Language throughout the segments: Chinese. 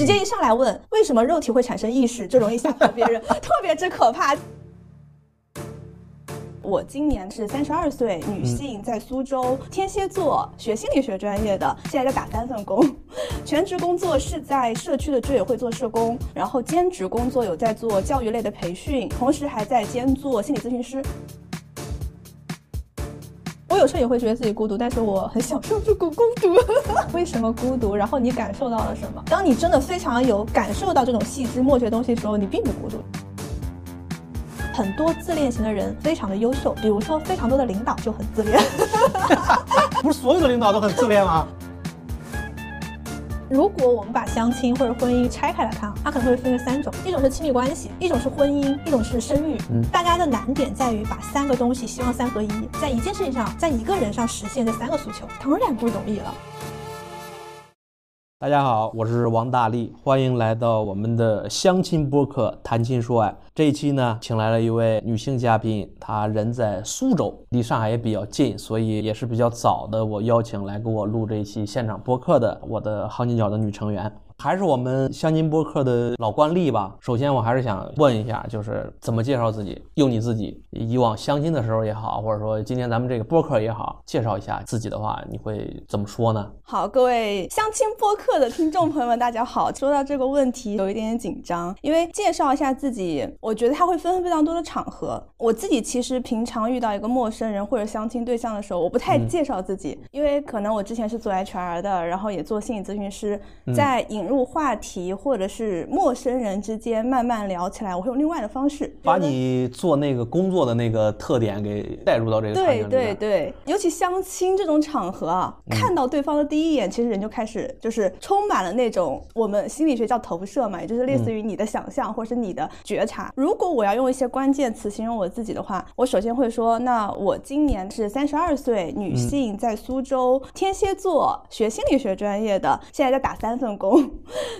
直接一上来问为什么肉体会产生意识，这容易吓跑别人，特别之可怕。我今年是三十二岁，女性，在苏州，天蝎座，学心理学专业的，现在在打三份工，全职工作是在社区的居委会做社工，然后兼职工作有在做教育类的培训，同时还在兼做心理咨询师。我有时候也会觉得自己孤独，但是我很享受这个孤独。为什么孤独？然后你感受到了什么？当你真的非常有感受到这种细枝末节东西的时候，你并不孤独。很多自恋型的人非常的优秀，比如说非常多的领导就很自恋。不是所有的领导都很自恋吗？如果我们把相亲或者婚姻拆开来看，它可能会分为三种：一种是亲密关系，一种是婚姻，一种是生育。嗯，大家的难点在于把三个东西希望三合一，在一件事情上，在一个人上实现这三个诉求，当然不容易了。大家好，我是王大力，欢迎来到我们的相亲播客《谈情说爱》。这一期呢，请来了一位女性嘉宾，她人在苏州，离上海也比较近，所以也是比较早的。我邀请来给我录这一期现场播客的我的行情角的女成员。还是我们相亲播客的老惯例吧。首先，我还是想问一下，就是怎么介绍自己？用你自己以往相亲的时候也好，或者说今天咱们这个播客也好，介绍一下自己的话，你会怎么说呢？好，各位相亲播客的听众朋友们，大家好。说到这个问题，有一点点紧张，因为介绍一下自己，我觉得它会分非常多的场合。我自己其实平常遇到一个陌生人或者相亲对象的时候，我不太介绍自己，因为可能我之前是做 HR 的，然后也做心理咨询师，在引。入话题或者是陌生人之间慢慢聊起来，我会用另外的方式把你做那个工作的那个特点给带入到这个对对对，尤其相亲这种场合啊，看到对方的第一眼，其实人就开始就是充满了那种我们心理学叫投射嘛，也就是类似于你的想象或者是你的觉察。如果我要用一些关键词形容我自己的话，我首先会说，那我今年是三十二岁，女性，在苏州，天蝎座，学心理学专业的，现在在打三份工。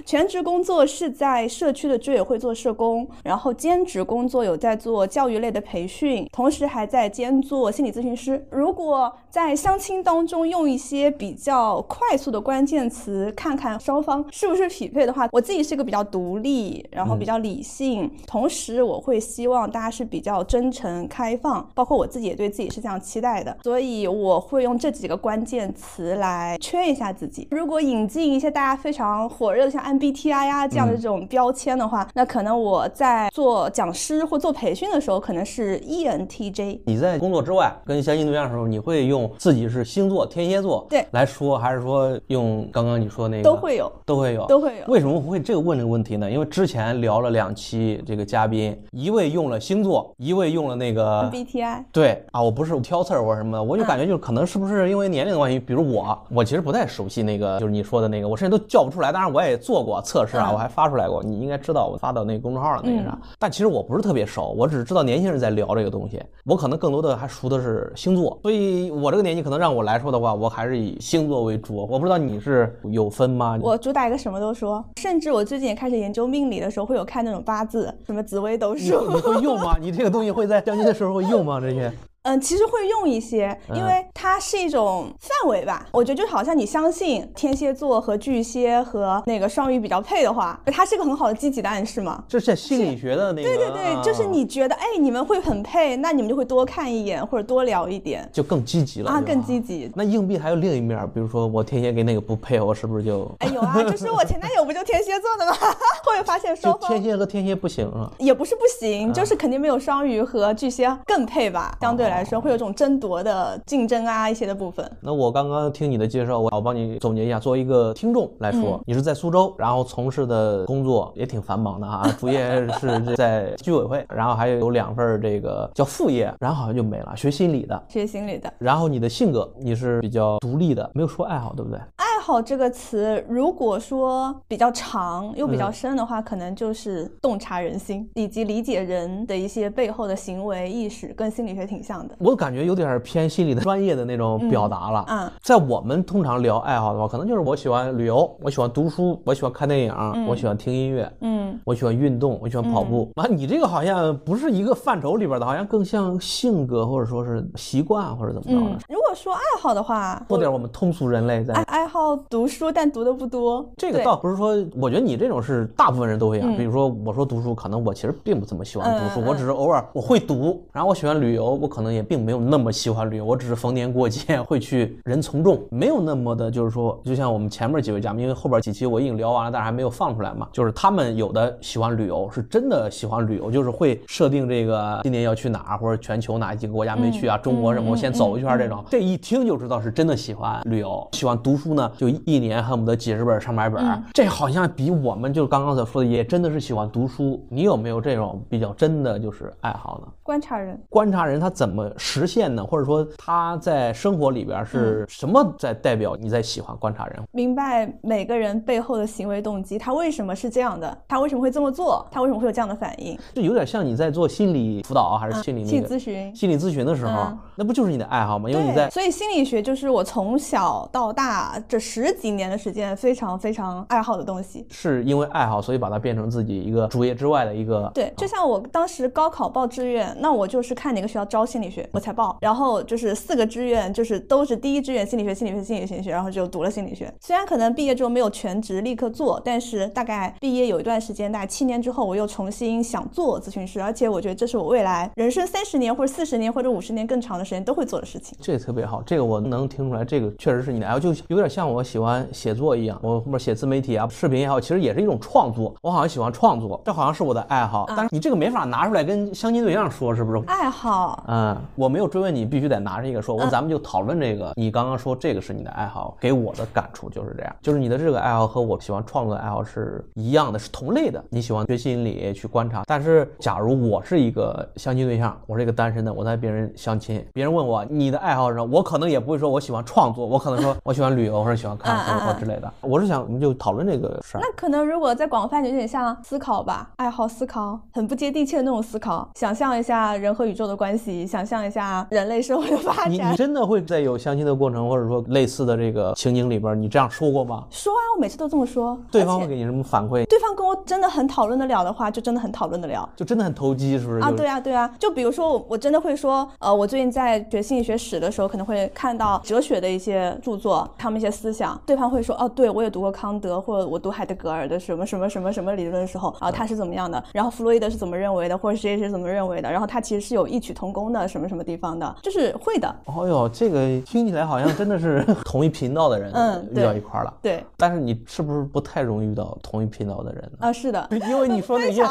全职工作是在社区的居委会做社工，然后兼职工作有在做教育类的培训，同时还在兼做心理咨询师。如果在相亲当中用一些比较快速的关键词，看看双方是不是匹配的话，我自己是一个比较独立，然后比较理性，同时我会希望大家是比较真诚、开放，包括我自己也对自己是这样期待的，所以我会用这几个关键词来圈一下自己。如果引进一些大家非常火。热的像 MBTI 呀这样的这种标签的话，那可能我在做讲师或做培训的时候，可能是 ENTJ。你在工作之外跟相亲对象的时候，你会用自己是星座天蝎座对来说，还是说用刚刚你说那个都会有都会有都会有？为什么会这个问这个问题呢？因为之前聊了两期，这个嘉宾一位用了星座，一位用了那个 MBTI。对啊，我不是挑刺儿或者什么的，我就感觉就是可能是不是因为年龄的关系，比如我，我其实不太熟悉那个就是你说的那个，我甚至都叫不出来。当然我。我也做过测试啊，我还发出来过，你应该知道我发到那个公众号了那个啥。但其实我不是特别熟，我只知道年轻人在聊这个东西。我可能更多的还熟的是星座，所以我这个年纪可能让我来说的话，我还是以星座为主。我不知道你是有分吗？我主打一个什么都说，甚至我最近也开始研究命理的时候，会有看那种八字，什么紫微斗数。你会用吗？你这个东西会在相亲的时候会用吗？这些？嗯，其实会用一些，因为它是一种范围吧。我觉得就好像你相信天蝎座和巨蟹和那个双鱼比较配的话，它是个很好的积极的暗示嘛。这是心理学的那个。对对对，就是你觉得哎，你们会很配，那你们就会多看一眼或者多聊一点，就更积极了啊，更积极。那硬币还有另一面，比如说我天蝎跟那个不配，我是不是就？哎有啊，就是我前男友不就天蝎座的吗？会发现 双方天蝎和天蝎不行啊？也不是不行，就是肯定没有双鱼和巨蟹更配吧？相对来说会有种争。夺的竞争啊，一些的部分。那我刚刚听你的介绍，我我帮你总结一下。作为一个听众来说，你是在苏州，然后从事的工作也挺繁忙的啊，主业是在居委会，然后还有有两份这个叫副业，然后好像就没了，学心理的，学心理的。然后你的性格，你是比较独立的，没有说爱好，对不对？爱好这个词，如果说比较长又比较深的话，可能就是洞察人心以及理解人的一些背后的行为意识，跟心理学挺像的。我感觉有点。点偏心理的专业的那种表达了。嗯，在我们通常聊爱好的话，可能就是我喜欢旅游，我喜欢读书，我喜欢看电影，我喜欢听音乐，嗯，我喜欢运动，我喜欢跑步。啊，你这个好像不是一个范畴里边的，好像更像性格或者说是习惯或者怎么着的。如果说爱好的话，说点我们通俗人类在爱爱好读书，但读的不多。这个倒不是说，我觉得你这种是大部分人都会啊。嗯。比如说，我说读书，可能我其实并不怎么喜欢读书，我只是偶尔我会读，然后我喜欢旅游，我可能也并没有那么喜欢旅游，我只是逢年过节会去人从众，没有那么的，就是说，就像我们前面几位嘉宾，因为后边几期我已经聊完了，但是还没有放出来嘛，就是他们有的喜欢旅游，是真的喜欢旅游，就是会设定这个今年要去哪儿，或者全球哪几个国家没去啊，中国什么我先走一圈这种，这一听就知道是真的喜欢旅游，喜欢读书呢，就一年恨不得几十本上百本儿，这好像比我们就刚刚所说的，也真的是喜欢读书。你有没有这种比较真的就是爱好呢？观察人，观察人他怎么实现呢？或者说他在生活里边是什么在代表你在喜欢观察人？明白每个人背后的行为动机，他为什么是这样的，他为什么会这么做，他为什么会有这样的反应。这有点像你在做心理辅导啊还是心理心理咨询。心理咨询的时候嗯，那不就是你的爱好吗？因为你，在所以心理学就是我从小到大这十几年的时间非常非常爱好的东西。是因为爱好，所以把它变成自己一个主业之外的一个对，就像我当时高考报志愿，那我就是看哪个学校招心理学，我才报。然后就是四个志愿，就是都是第一志愿心理学、心理学、心理学、心理学，然后就读了心理学。虽然可能毕业之后没有全职立刻做，但是大概毕业有一段时间，大概七年之后，我又重新想做咨询师，而且我觉得这是我未来人生三十年或者四十年或者五十年更长的时间都会做的事情。这个特别好，这个我能听出来，这个确实是你的爱好，就有点像我喜欢写作一样。我后面写自媒体啊、视频也好，其实也是一种创作。我好像喜欢创作，这好像是我的爱好。但是你这个没法拿出来跟相亲对象说，是不是？爱好，嗯，我没有追问你，必须得拿着一个说。我咱们就讨论这个。你刚刚说这个是你的爱好，给我的感触就是这样，就是你的这个爱好和我喜欢创作的爱好是一样的，是同类的。你喜欢学心理去观察，但是假如我是一个相亲对象，我是一个单身的，我在别人相亲，别人问我你的爱好是什么，我可能也不会说我喜欢创作，我可能说 我喜欢旅游或者喜欢看嗯嗯书或之类的。我是想，我们就讨论这个事儿。那可能如果再广泛点，有点像思考吧，爱好思考，很不接地气的那种思考，想象一下人和宇宙的关系，想象一下人类社会的发展你你。真的会在有相亲的过程，或者说类似的这个情景里边，你这样说过吗？说啊，我每次都这么说。对方会给你什么反馈？对方跟我真的很讨论得了的话，就真的很讨论得了。就真的很投机，是不是？啊，对啊，对啊，就比如说我，我真的会说，呃，我最近在学心理学史的时候，可能会看到哲学的一些著作，他们一些思想，对方会说，哦，对我也读过康德，或者我读海德格尔的什么什么什么什么理论的时候，啊，他是怎么样的，然后弗洛伊德是怎么认为的，或者谁谁是怎么认为的，然后他其实是有异曲同工的，什么什么地方的，就是会的，哦哟，这个听起来好像真的是 同一频道的人嗯遇到一块儿了。对，但是你是不是不太容易遇到同一频道的人呢？啊，是的，因为你说那些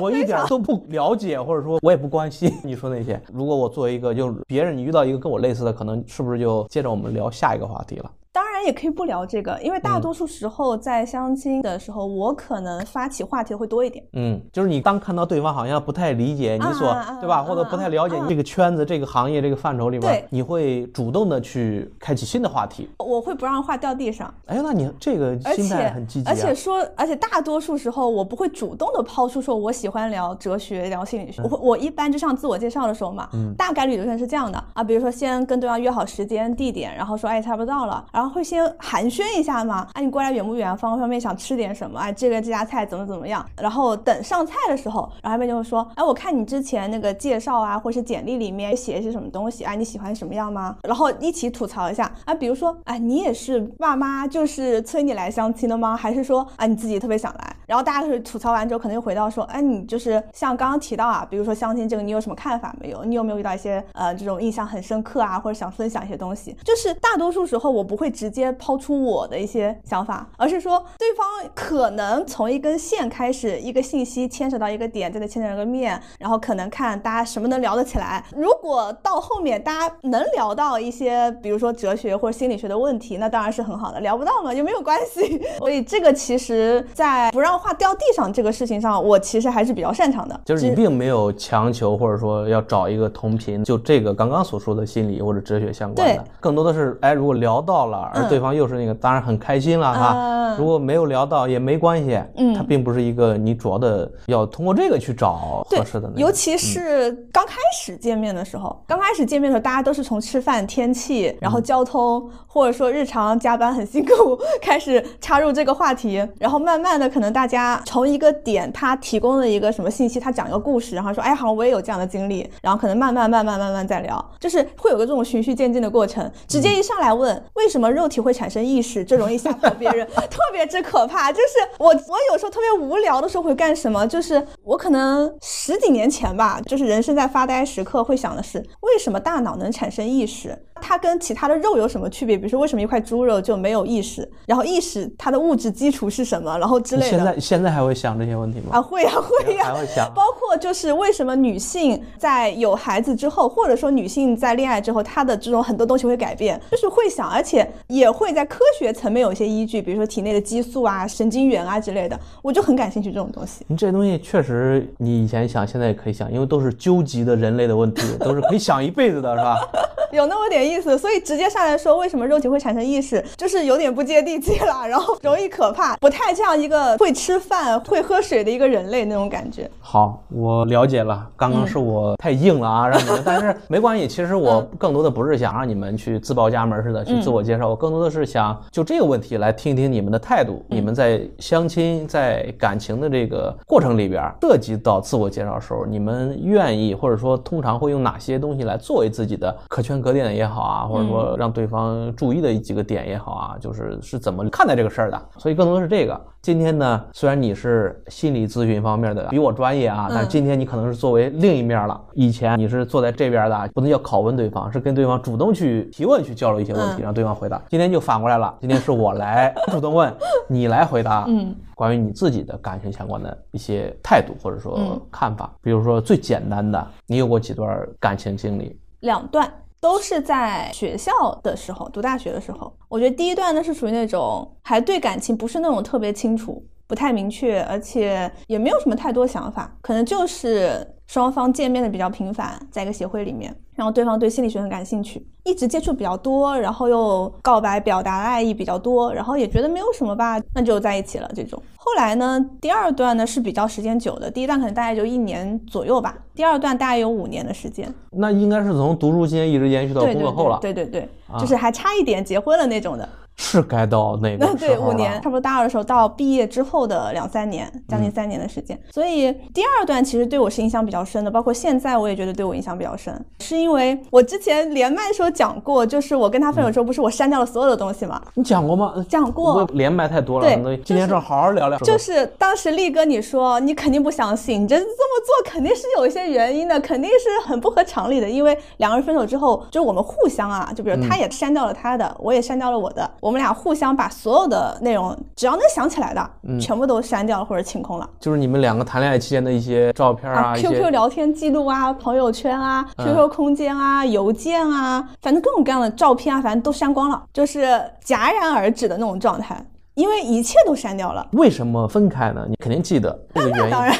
我一点都不了解，或者说我也不关心你说那些。如果我作为一个就是别人，你遇到一个跟我类似的，可能是不是就接着我们聊下一个话题了？当然也可以不聊这个，因为嗯大多数时候在相亲的时候，我可能发起话题的会多一点。嗯，就是你当看到对方好像不太理解你所，对吧，啊或者不太了解啊你这个圈子、这个行业、这个范畴里边，你会主动的去开启新的话题。我会不让话掉地上，哎，那你这个心态很积极啊。而且说，而且大多数时候我不会主动的抛出说我喜欢聊哲学、聊心理嗯学。我会我一般就像自我介绍的时候嘛，大概率流程是这样的啊，比如说先跟对方约好时间地点，然后说哎差不多到了，然后会先寒暄一下嘛，哎你过来远不远？方不方便？想吃点什么？哎这个这家菜怎么怎么样？然后等上菜的时候，然后那边就会说，哎我看你之前那个介绍啊，或是简历里面写一些什么东西，哎你喜欢什么样吗？然后一起吐槽一下啊，比如说哎你也是爸妈就是催你来相亲的吗？还是说啊你自己特别想来？然后大家就是吐槽完之后，可能又回到说，哎你就是像刚刚提到啊，比如说相亲这个，你有什么看法没有？你有没有遇到一些呃这种印象很深刻啊，或者想分享一些东西？就是大多数时候我不会直接抛出我的一些想法，而是说对方可能从一根线开始，一个信息牵扯到一个点，再牵扯到一个面，然后可能看大家什么能聊得起来。如果到后面大家能聊到一些，比如说哲学或者心理学的问题，那当然是很好的。聊不到嘛，就没有关系。所以这个其实，在不让话掉地上这个事情上，我其实还是比较擅长的。就是你并没有强求，或者说要找一个同频，就这个刚刚所说的心理或者哲学相关的，更多的是，哎，如果聊到了，而嗯对方又是那个，当然很开心了哈。嗯如果没有聊到也没关系，嗯它并不是一个你主要的要通过这个去找合适的。尤其是刚开始见面的时候，刚开始见面的时候，大家都是从吃饭、天气，然后交通，或者说日常加班很辛苦开始插入这个话题，然后慢慢的可能大家从一个点，他提供了一个什么信息，他讲一个故事，然后说，哎，好像我也有这样的经历，然后可能慢慢慢慢慢慢再聊，就是会有个这种循序渐进的过程。直接一上来问为什么肉体会产生意识，这容易吓跑别人，特别之可怕。就是我我有时候特别无聊的时候会干什么？就是我可能十几年前吧，就是人生在发呆时刻会想的是，为什么大脑能产生意识？它跟其他的肉有什么区别？比如说，为什么一块猪肉就没有意识？然后意识它的物质基础是什么？然后之类的。现在现在还会想这些问题吗？啊，会呀，会呀，还会想。包括就是为什么女性在有孩子之后，或者说女性在恋爱之后，她的这种很多东西会改变，就是会想，而且也会在科学层面有一些依据，比如说体内的激素啊、神经元啊之类的，我就很感兴趣这种东西。你这些东西确实，你以前想，现在也可以想，因为都是究极的人类的问题，都是可以想一辈子的，是吧？有那么点意思，所以直接上来说为什么肉体会产生意识，就是有点不接地气了，然后容易可怕，不太像一个会吃饭、会喝水的一个人类那种感觉。好，我了解了。刚刚是我太硬了啊，让你们，但是没关系。其实我更多的不是想让你们去自报家门似的去自我介绍，我更多的是想就这个问题来听听你们的态度。你们在相亲、在感情的这个过程里边，涉及到自我介绍的时候，你们愿意或者说通常会用哪些东西来作为自己的可圈可点也好啊，或者说让对方注意的几个点也好啊，就是是怎么看待这个事儿的。所以更多的是这个。今天呢，虽然你是心理咨询方面的，比我专业啊，但是今天你可能是作为另一面了。以前你是坐在这边的，不能叫拷问对方，是跟对方主动去提问、去交流一些问题，让对方回答。今天就反过来了，今天是我来 主动问，你来回答。嗯，关于你自己的感情相关的一些态度或者说看法，比如说最简单的，你有过几段感情经历？两段。都是在学校的时候，读大学的时候，我觉得第一段呢是属于那种还对感情不是那种特别清楚、不太明确，而且也没有什么太多想法，可能就是双方见面的比较频繁，在一个协会里面。然后对方对心理学很感兴趣，一直接触比较多，然后又告白表达爱意比较多，然后也觉得没有什么吧，那就在一起了。这种后来呢，第二段呢是比较时间久的，第一段可能大概就一年左右吧，第二段大概有五年的时间。那应该是从读书期间一直延续到工作后了。对对对，就是还差一点结婚了那种的。是该到那个 对五年，差不多大二的时候到毕业之后的两三年，将近三年的时间。所以第二段其实对我是印象比较深的，包括现在我也觉得对我印象比较深，是因为我之前连麦的时候讲过，就是我跟他分手之后，不是我删掉了所有的东西吗？你讲过吗？讲过。连麦太多了，对，今天正好好聊聊。就是当时力哥你说你肯定不相信，你这这么做肯定是有一些原因的，肯定是很不合常理的，因为两个人分手之后，就是我们互相啊，就比如他也删掉了他的，我也删掉了我的，我们俩互相把。所有的内容，只要能想起来的，全部都删掉了或者清空了。就是你们两个谈恋爱期间的一些照片啊，QQ 聊天记录啊，朋友圈啊，QQ 空间啊，邮件啊，反正各种各样的照片啊，反正都删光了，就是戛然而止的那种状态。因为一切都删掉了，为什么分开呢？你肯定记得这个原因。当然，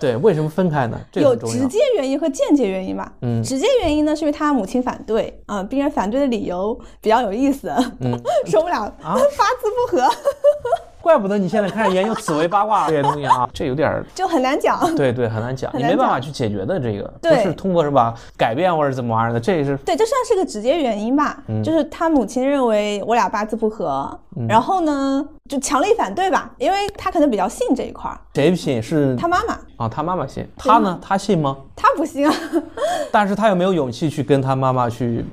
对，为什么分开呢？有直接原因和间接原因吧。嗯，直接原因呢，是因为他母亲反对啊，并且反对的理由比较有意思，说不了啊，八字不合。怪不得你现在开始研究紫薇八卦这些东西啊，这有点就很难讲。对对，很难讲，你没办法去解决的这个，不是通过是吧？改变或者怎么玩意儿的，这是对，这算是个直接原因吧。就是他母亲认为我俩八字不合，然后呢就强力反对吧，因为他可能比较信这一块儿。谁信？是他妈妈啊，他妈妈信。他呢？他信吗？他不信啊。但是他有没有勇气去跟他妈妈去？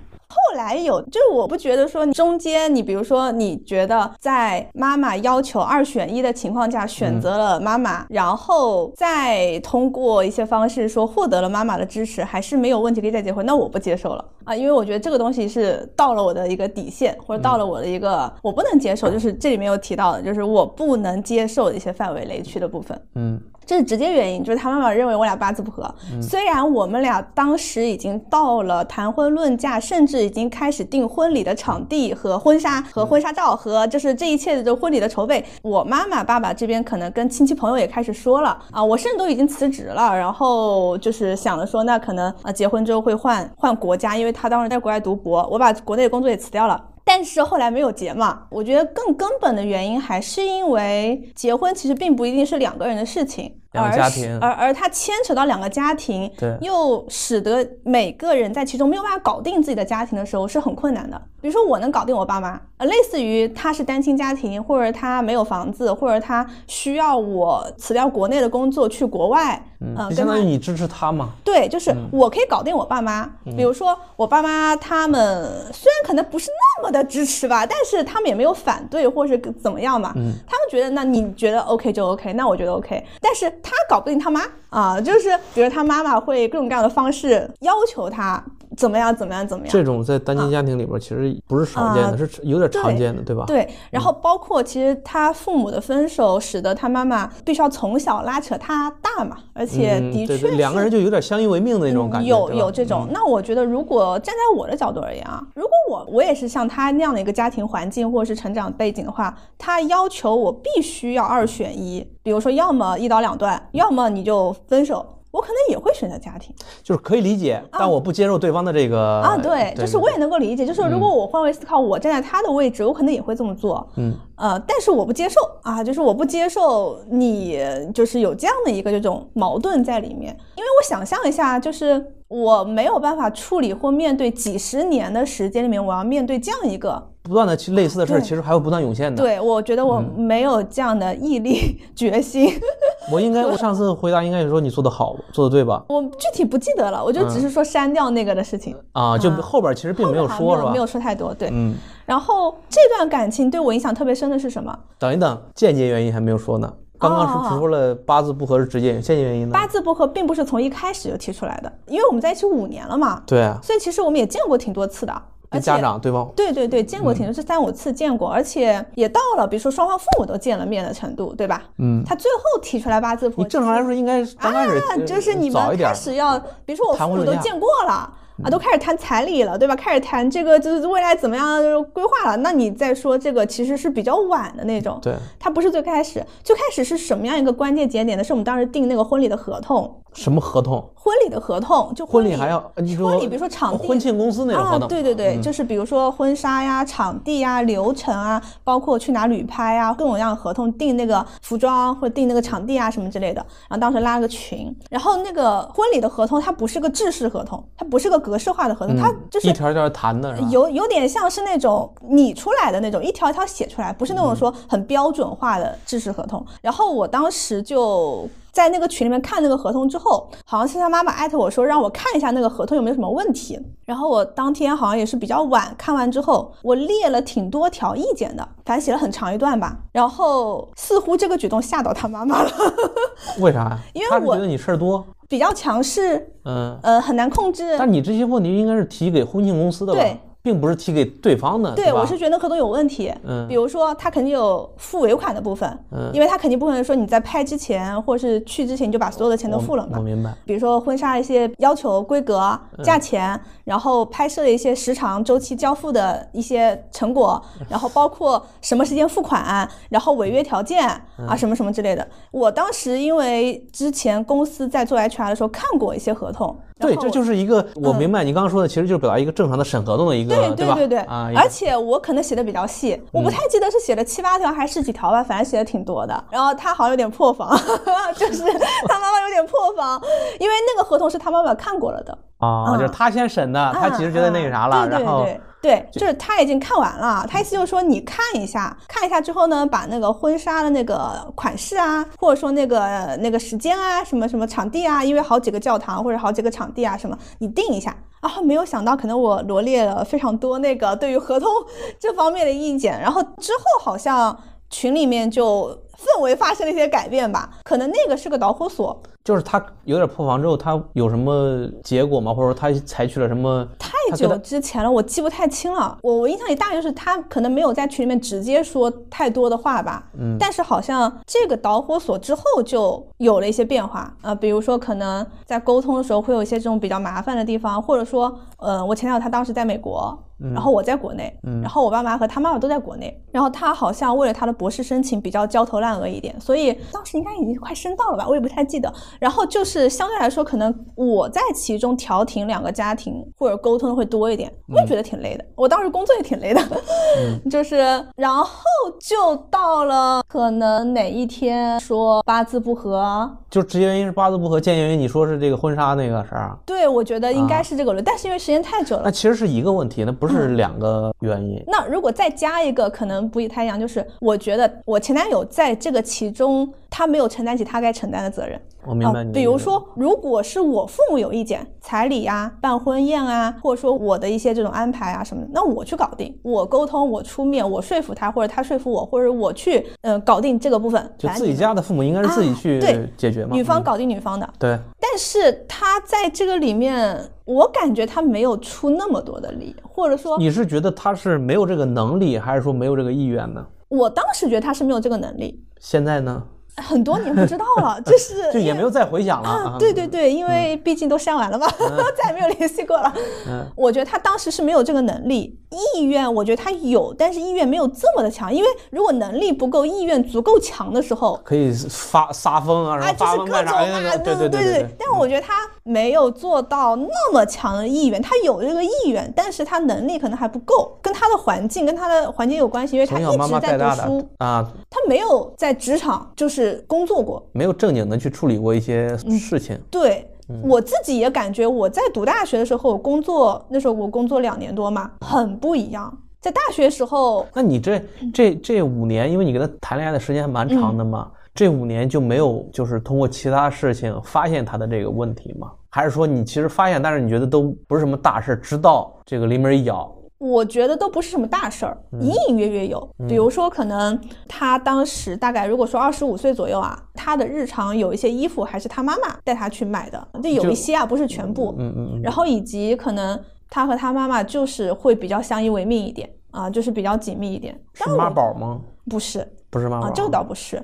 后来有，就是我不觉得说你中间，你比如说你觉得在妈妈要求二选一的情况下选择了妈妈，然后再通过一些方式说获得了妈妈的支持，还是没有问题可以再结婚，那我不接受了。啊，因为我觉得这个东西是到了我的一个底线，或者到了我的一个我不能接受，就是这里面有提到的，就是我不能接受的一些范围雷区的部分，嗯。这是直接原因，就是他妈妈认为我俩八字不合。虽然我们俩当时已经到了谈婚论嫁，甚至已经开始订婚礼的场地和婚纱和婚纱照和就是这一切的婚礼的筹备。我妈妈爸爸这边可能跟亲戚朋友也开始说了啊，我甚至都已经辞职了，然后就是想着说，那可能啊结婚之后会换换国家，因为他当时在国外读博，我把国内的工作也辞掉了。但是后来没有结嘛，我觉得更根本的原因还是因为结婚其实并不一定是两个人的事情，两个家庭，而而它牵扯到两个家庭，对，又使得每个人在其中没有办法搞定自己的家庭的时候是很困难的。比如说我能搞定我爸妈，呃，类似于他是单亲家庭，或者他没有房子，或者他需要我辞掉国内的工作去国外，嗯、相当于你支持他嘛。对，就是我可以搞定我爸妈。比如说我爸妈他们虽然可能不是那么的支持吧，但是他们也没有反对或是怎么样嘛。他们觉得那你觉得 OK 就 OK，那我觉得 OK。但是他搞不定他妈啊，就是比如他妈妈会各种各样的方式要求他怎么样怎么样怎么样。这种在单亲家庭里边其实不是少见的，啊是有点常见的，对吧？对，然后包括其实他父母的分手，使得他妈妈必须要从小拉扯他大嘛，而且嗯，的确两个人就有点相依为命的那种感觉，有有这种，那我觉得如果站在我的角度而言啊，如果我我也是像他那样的一个家庭环境或者是成长背景的话，他要求我必须要二选一，比如说要么一刀两断，要么你就分手，我可能也会选择家庭就是可以理解，但我不接受对方的这个啊。对，就是我也能够理解，就是如果我换位思考，我站在他的位置，我可能也会这么做。嗯，呃，但是我不接受啊，就是我不接受你就是有这样的一个这种矛盾在里面，因为我想象一下，就是我没有办法处理或面对几十年的时间里面，我要面对这样一个，不断的去类似的事儿，其实还会不断涌现的。，对我觉得我没有这样的毅力 决心，我应该，我上次回答应该是说你做的好，做的对吧？我具体不记得了，我就只是说删掉那个的事情，啊，就后边其实并没有说，是吧没有说太多，对。嗯，然后这段感情对我影响特别深的是什么？等一等，间接原因还没有说呢。刚刚是只说了八字不合是直接原因，间接原因呢？八字不合并不是从一开始就提出来的，因为我们在一起五年了嘛，对啊，所以其实我们也见过挺多次的，跟家长对吗对对对，见过嗯挺多，是三五次见过，而且也到了比如说双方父母都见了面的程度，对吧？嗯，他最后提出来八字谱，你正常来说应该是刚开始啊，就是你们开始要，比如说我父母都见过了。啊，都开始谈彩礼了，对吧？开始谈这个就是未来怎么样的规划了。那你再说这个其实是比较晚的那种，对它不是最开始。最开始是什么样一个关键节点呢？是我们当时订那个婚礼的合同，什么合同？婚礼的合同就礼婚礼还要你说婚礼，比如说场地、婚庆公司那种合啊，同，对对对，就是比如说婚纱呀、场地呀、流程啊，包括去哪旅拍啊，各种各样的合同，订那个服装或者订那个场地啊什么之类的。然后当时拉了个群，然后那个婚礼的合同它不是个制式合同，它不是个格式化的合同，它就是嗯一条一条谈的？有有点像是那种拟出来的那种，一条一条写出来，不是那种说很标准化的制式合同。然后我当时就在那个群里面看那个合同之后，好像是他妈妈艾特我说让我看一下那个合同有没有什么问题。然后我当天好像也是比较晚看完之后，我列了挺多条意见的，反正写了很长一段吧。然后似乎这个举动吓到他妈妈了，为啥呀？因为我觉得你事儿多，比较强势，嗯，呃，很难控制。但你这些问题应该是提给婚庆公司的吧对？并不是提给对方的，对，我是觉得合同有问题。嗯比如说他肯定有付尾款的部分，嗯因为他肯定不可能说你在拍之前或是去之前你就把所有的钱都付了嘛。我明白。比如说婚纱一些要求、规格、嗯价钱，然后拍摄的一些时长、周期、交付的一些成果，然后包括什么时间付款，然后违约条件嗯啊，什么什么之类的。我当时因为之前公司在做 HR 的时候看过一些合同，对，这就是一个我明白你刚刚说的，其实就是表达一个正常的审合同的一个，对？对对对，啊，而且我可能写的比较细，我不太记得是写了七八条还是十几条吧，反正写的挺多的。然后他好像有点破防，就是他妈妈有点破防，因为那个合同是他妈妈看过了的，啊，就是他先审的，他其实觉得那个啥了，然后对对对，就是他已经看完了，他意思就是说你看一下，看一下之后呢，把那个婚纱的那个款式啊，或者说那个呃那个时间啊，什么什么场地啊，因为好几个教堂或者好几个场地啊，什么你定一下。然后没有想到，可能我罗列了非常多那个对于合同 这方面的意见，然后之后好像群里面就氛围发生了一些改变吧，可能那个是个导火索，就是他有点破防之后，他有什么结果吗？或者说他采取了什么？太久之前了，我记不太清了。我我印象里大概就是他可能没有在群里面直接说太多的话吧，嗯，但是好像这个导火索之后就有了一些变化，呃，比如说可能在沟通的时候会有一些这种比较麻烦的地方，或者说，呃，我前男友他当时在美国。然后我在国内，然后我爸妈和他妈妈都在国内，然后他好像为了他的博士申请比较焦头烂额一点，所以当时应该已经快申到了吧，我也不太记得。然后就是相对来说，可能我在其中调停两个家庭或者沟通的会多一点，我也觉得挺累的。我当时工作也挺累的，就是然后就到了可能哪一天说八字不合，就直接原因是八字不合，间接原因你说是这个婚纱那个事儿啊？对我觉得应该是这个轮，但是因为时间太久了那，其实是一个问题，那不是两个原因。那如果再加一个，可能不太一样，就是我觉得我前男友在这个其中，他没有承担起他该承担的责任。我明白啊你比如说，如果是我父母有意见，彩礼啊、办婚宴啊，或者说我的一些这种安排啊什么的，那我去搞定，我沟通，我出面，我说服他，或者他说服我，或者我去呃搞定这个部分。就自己家的父母应该是自己啊去对解决嘛。嗯女方搞定女方的，对，但是他在这个里面，我感觉他没有出那么多的力，或者说，你是觉得他是没有这个能力，还是说没有这个意愿呢？我当时觉得他是没有这个能力。现在呢，很多年不知道了，就是就也没有再回想了啊，对对对，因为毕竟都删完了嘛，再也没有联系过了。嗯我觉得他当时是没有这个能力，意愿我觉得他有，但是意愿没有这么的强。因为如果能力不够，意愿足够强的时候，可以发撒疯啊，然啊，后发就是各种疯干啥的那啊，个，对对对对。但我觉得他没有做到那么强的意愿，他有这个意愿，但是他能力可能还不够，跟他的环境跟他的环境有关系，因为他一直在读书的，啊，他没有在职场就是工作过。没有正经的去处理过一些嗯事情。对。我自己也感觉，我在读大学的时候，工作那时候我工作两年多嘛，很不一样。在大学时候，那你这这这五年，因为你跟他谈恋爱的时间还蛮长的嘛，这五年就没有就是通过其他事情发现他的这个问题吗？还是说你其实发现，但是你觉得都不是什么大事，直到这个临门一脚，我觉得都不是什么大事儿，隐隐约约有。比如说，可能他当时大概如果说二十五岁左右啊，他的日常有一些衣服还是他妈妈带他去买的，这有一些啊，不是全部。嗯嗯嗯，然后以及可能他和他妈妈就是会比较相依为命一点啊，就是比较紧密一点。是妈宝吗？不是，不是妈妈啊，这个倒不是，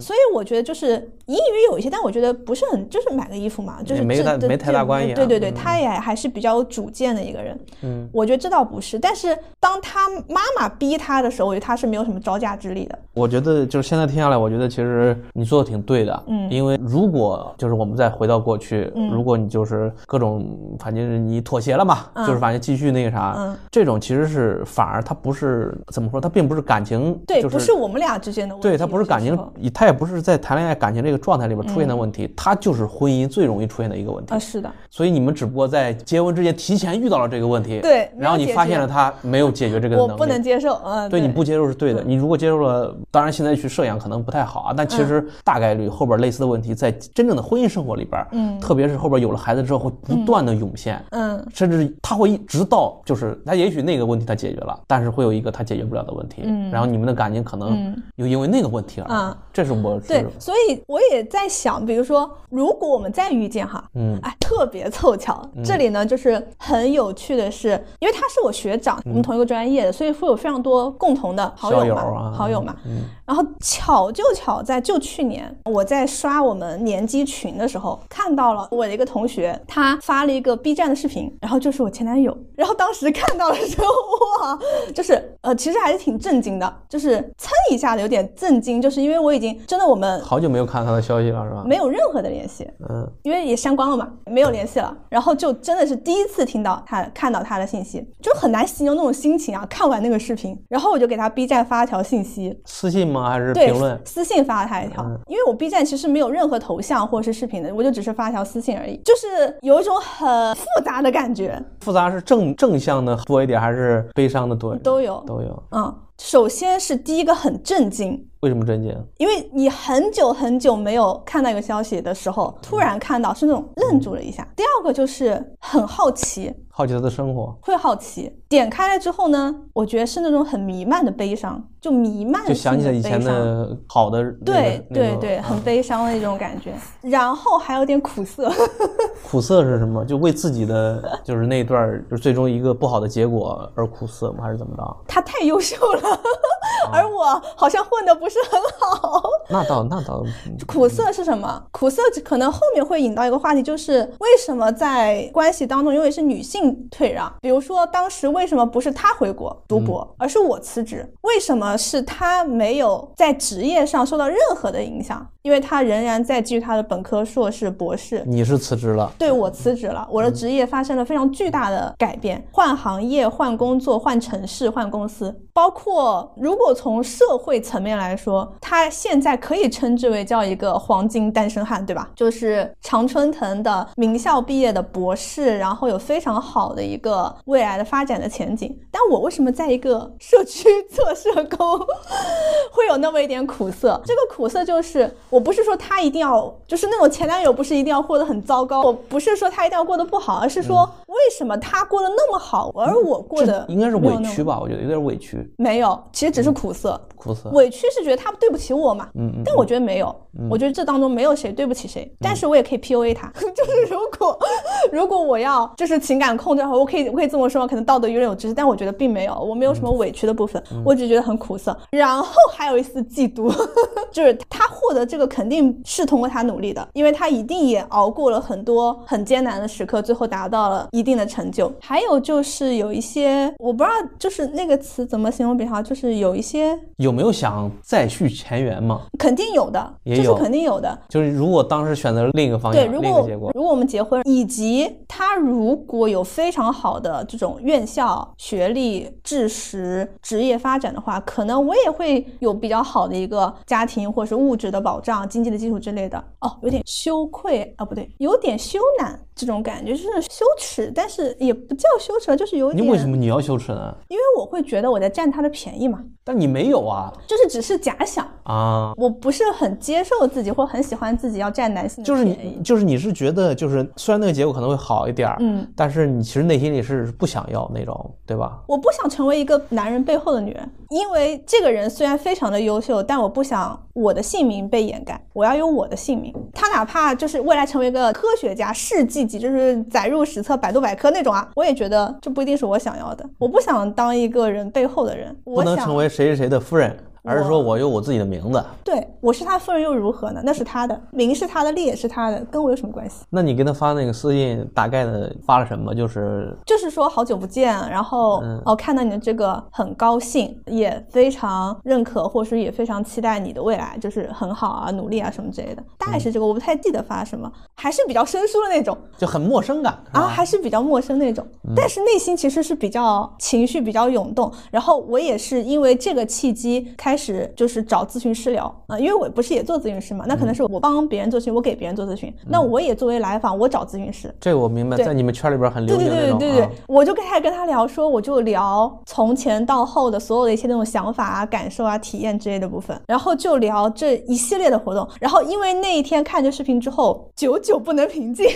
所以我觉得就是隐隐约约有一些，但我觉得不是很，就是买个衣服嘛，就是没太没太大关系啊。对对对，嗯。他也还是比较有主见的一个人，嗯，我觉得这倒不是，但是当他妈妈逼他的时候，我觉得他是没有什么招架之力的。我觉得就是现在听下来，我觉得其实你做的挺对的，嗯。因为如果就是我们再回到过去，嗯。如果你就是各种，反正是你妥协了嘛，嗯。就是反正继续那个啥，嗯。这种其实是反而他不是怎么说，他并不是感情，对，就不是我们俩之间的问题。对他不是感情他也不是在谈恋爱感情这个状态里边出现的问题，他就是婚姻最容易出现的一个问题。啊，是的，所以你们只不过在结婚之前提前遇到了这个问题，对然后你发现了他没有解决这个能力，我不能接受，嗯，对你不接受是对的，你如果接受了，当然现在去设想可能不太好啊，但其实大概率后边类似的问题在真正的婚姻生活里边，嗯特别是后边有了孩子之后会不断的涌现，嗯。甚至他会一直到就是他也许那个问题他解决了，但是会有一个他解决不了的问题，嗯。然后你们的感情可能嗯又因为那个问题而，啊这是我对，所以我也在想，比如说，如果我们再遇见哈，嗯哎，特别凑巧，这里呢就是很有趣的是，因为他是我学长，我们同一个专业的，所以会有非常多共同的好友嘛，好友嘛。嗯。然后巧就巧在就去年我在刷我们年级群的时候，看到了我的一个同学，他发了一个 B 站的视频，然后就是我前男友，然后当时看到了之后，哇，就是呃，其实还是挺震惊的，就是蹭一下的有点震惊，就是因为我已经真的我们好久没有看他的消息了是吧？没有任何的联系，嗯，因为也删光了嘛，没有联系了。然后就真的是第一次听到他看到他的信息，就很难形容那种心情啊。看完那个视频，然后我就给他 B 站发了条信息，私信吗？还是评论？私信发了他一条，因为我 B 站其实没有任何头像或者是视频的，我就只是发一条私信而已，就是有一种很复杂的感觉，复杂是正正向的多一点，还是悲伤的多一点？都有。都有。嗯，首先是第一个很震惊，为什么震惊？因为你很久很久没有看到一个消息的时候，突然看到是那种愣住了一下。第二个就是很好奇，好奇他的生活，会好奇，点开了之后呢，我觉得是那种很弥漫的悲伤，就弥漫就想起了以前。的好的、那个、对那个对对，啊很悲伤的那种感觉，然后还有点苦涩，苦涩是什么？就为自己的就是那一段就是最终一个不好的结果而苦涩吗？还是怎么着？他太优秀了，而我好像混的不是很好。那倒那倒，苦涩是什么？苦涩可能后面会引到一个话题，就是为什么在关系当中，因为是女性退让，比如说当时为什么不是他回国读博，而是我辞职？为什么是他没有在职业上受到任何的影响？因为他仍然在继续他的本科、硕士、博士。你是辞职了，对我辞职了，我的职业发生了非常巨大的改变，换行业、换工作、换城市、换公司。包括如果果从社会层面来说，他现在可以称之为叫一个黄金单身汉，对吧？就是常春藤的名校毕业的博士，然后有非常好的一个未来的发展的前景。但我为什么在一个社区做社工，会有那么一点苦涩？这个苦涩就是，我不是说他一定要，就是那种前男友不是一定要过得很糟糕，我不是说他一定要过得不好，而是说为什么他过得那么好，而我过得这应该是委屈吧？我觉得有点委屈，没有，其实只是苦涩。苦涩。委屈是觉得他对不起我嘛，嗯嗯但我觉得没有，我觉得这当中没有谁对不起谁，但是我也可以 PUA 他，就是如果如果我要就是情感控制的话，我可以我可以这么说，可能道德有点有知识，但我觉得并没有，我没有什么委屈的部分，我只觉得很苦涩，然后还有一丝嫉妒，就是他获得这个肯定是通过他努力的，因为他一定也熬过了很多很艰难的时刻，最后达到了一定的成就。还有就是有一些我不知道，就是那个词怎么形容比较好，就是有一些有没有想再续前缘嘛？肯定有的，也有这是肯定有的。就是如果当时选择了另一个方向，对，如果如果我们结婚，以及他如果有非常好的这种院校、学历、知识、职业发展的话，可能我也会有比较好的一个家庭或者是物质的保障、经济的基础之类的。哦，有点羞愧啊，不对，有点羞赧这种感觉，就是羞耻，但是也不叫羞耻，就是有点。你为什么？你要羞耻呢？因为我会觉得我在占他的便宜嘛，但你没有啊就是只是假想。啊！我不是很接受自己，或很喜欢自己要占男性的就是。你，就是你是觉得，就是虽然那个结果可能会好一点儿，嗯，但是你其实内心里是不想要那种，对吧？我不想成为一个男人背后的女人，因为这个人虽然非常的优秀，但我不想我的姓名被掩盖，我要有我的姓名。他哪怕就是未来成为一个科学家，世纪级，就是载入史册、百度百科那种啊，我也觉得这不一定是我想要的。我不想当一个人背后的人，不我想能成为谁谁谁的夫人，而是说我我有我自己的名字。对我是他夫人又如何呢？那是他的名是他的，利也是他的，跟我有什么关系？那你给他发那个私信，大概的发了什么？就是就是说好久不见，然后、嗯哦看到你的这个很高兴，也非常认可，或是也非常期待你的未来，就是很好啊，努力啊什么之类的，大概是这个，我不太记得发什么，还是比较生疏的那种就很陌生感啊，吧还是比较陌生那种，但是内心其实是比较情绪比较涌动，然后我也是因为这个契机开始就是找咨询师聊啊、因为我不是也做咨询师嘛，那可能是我帮别人做咨询，我给别人做咨询，那我也作为来访，我找咨询师，这个我明白，在你们圈里边很流对对行对对对啊。，我就开始跟他聊说，我就聊从前到后的所有的一些那种想法啊、感受啊、体验之类的部分，然后就聊这一系列的活动。然后因为那一天看这视频之后，久久不能平静，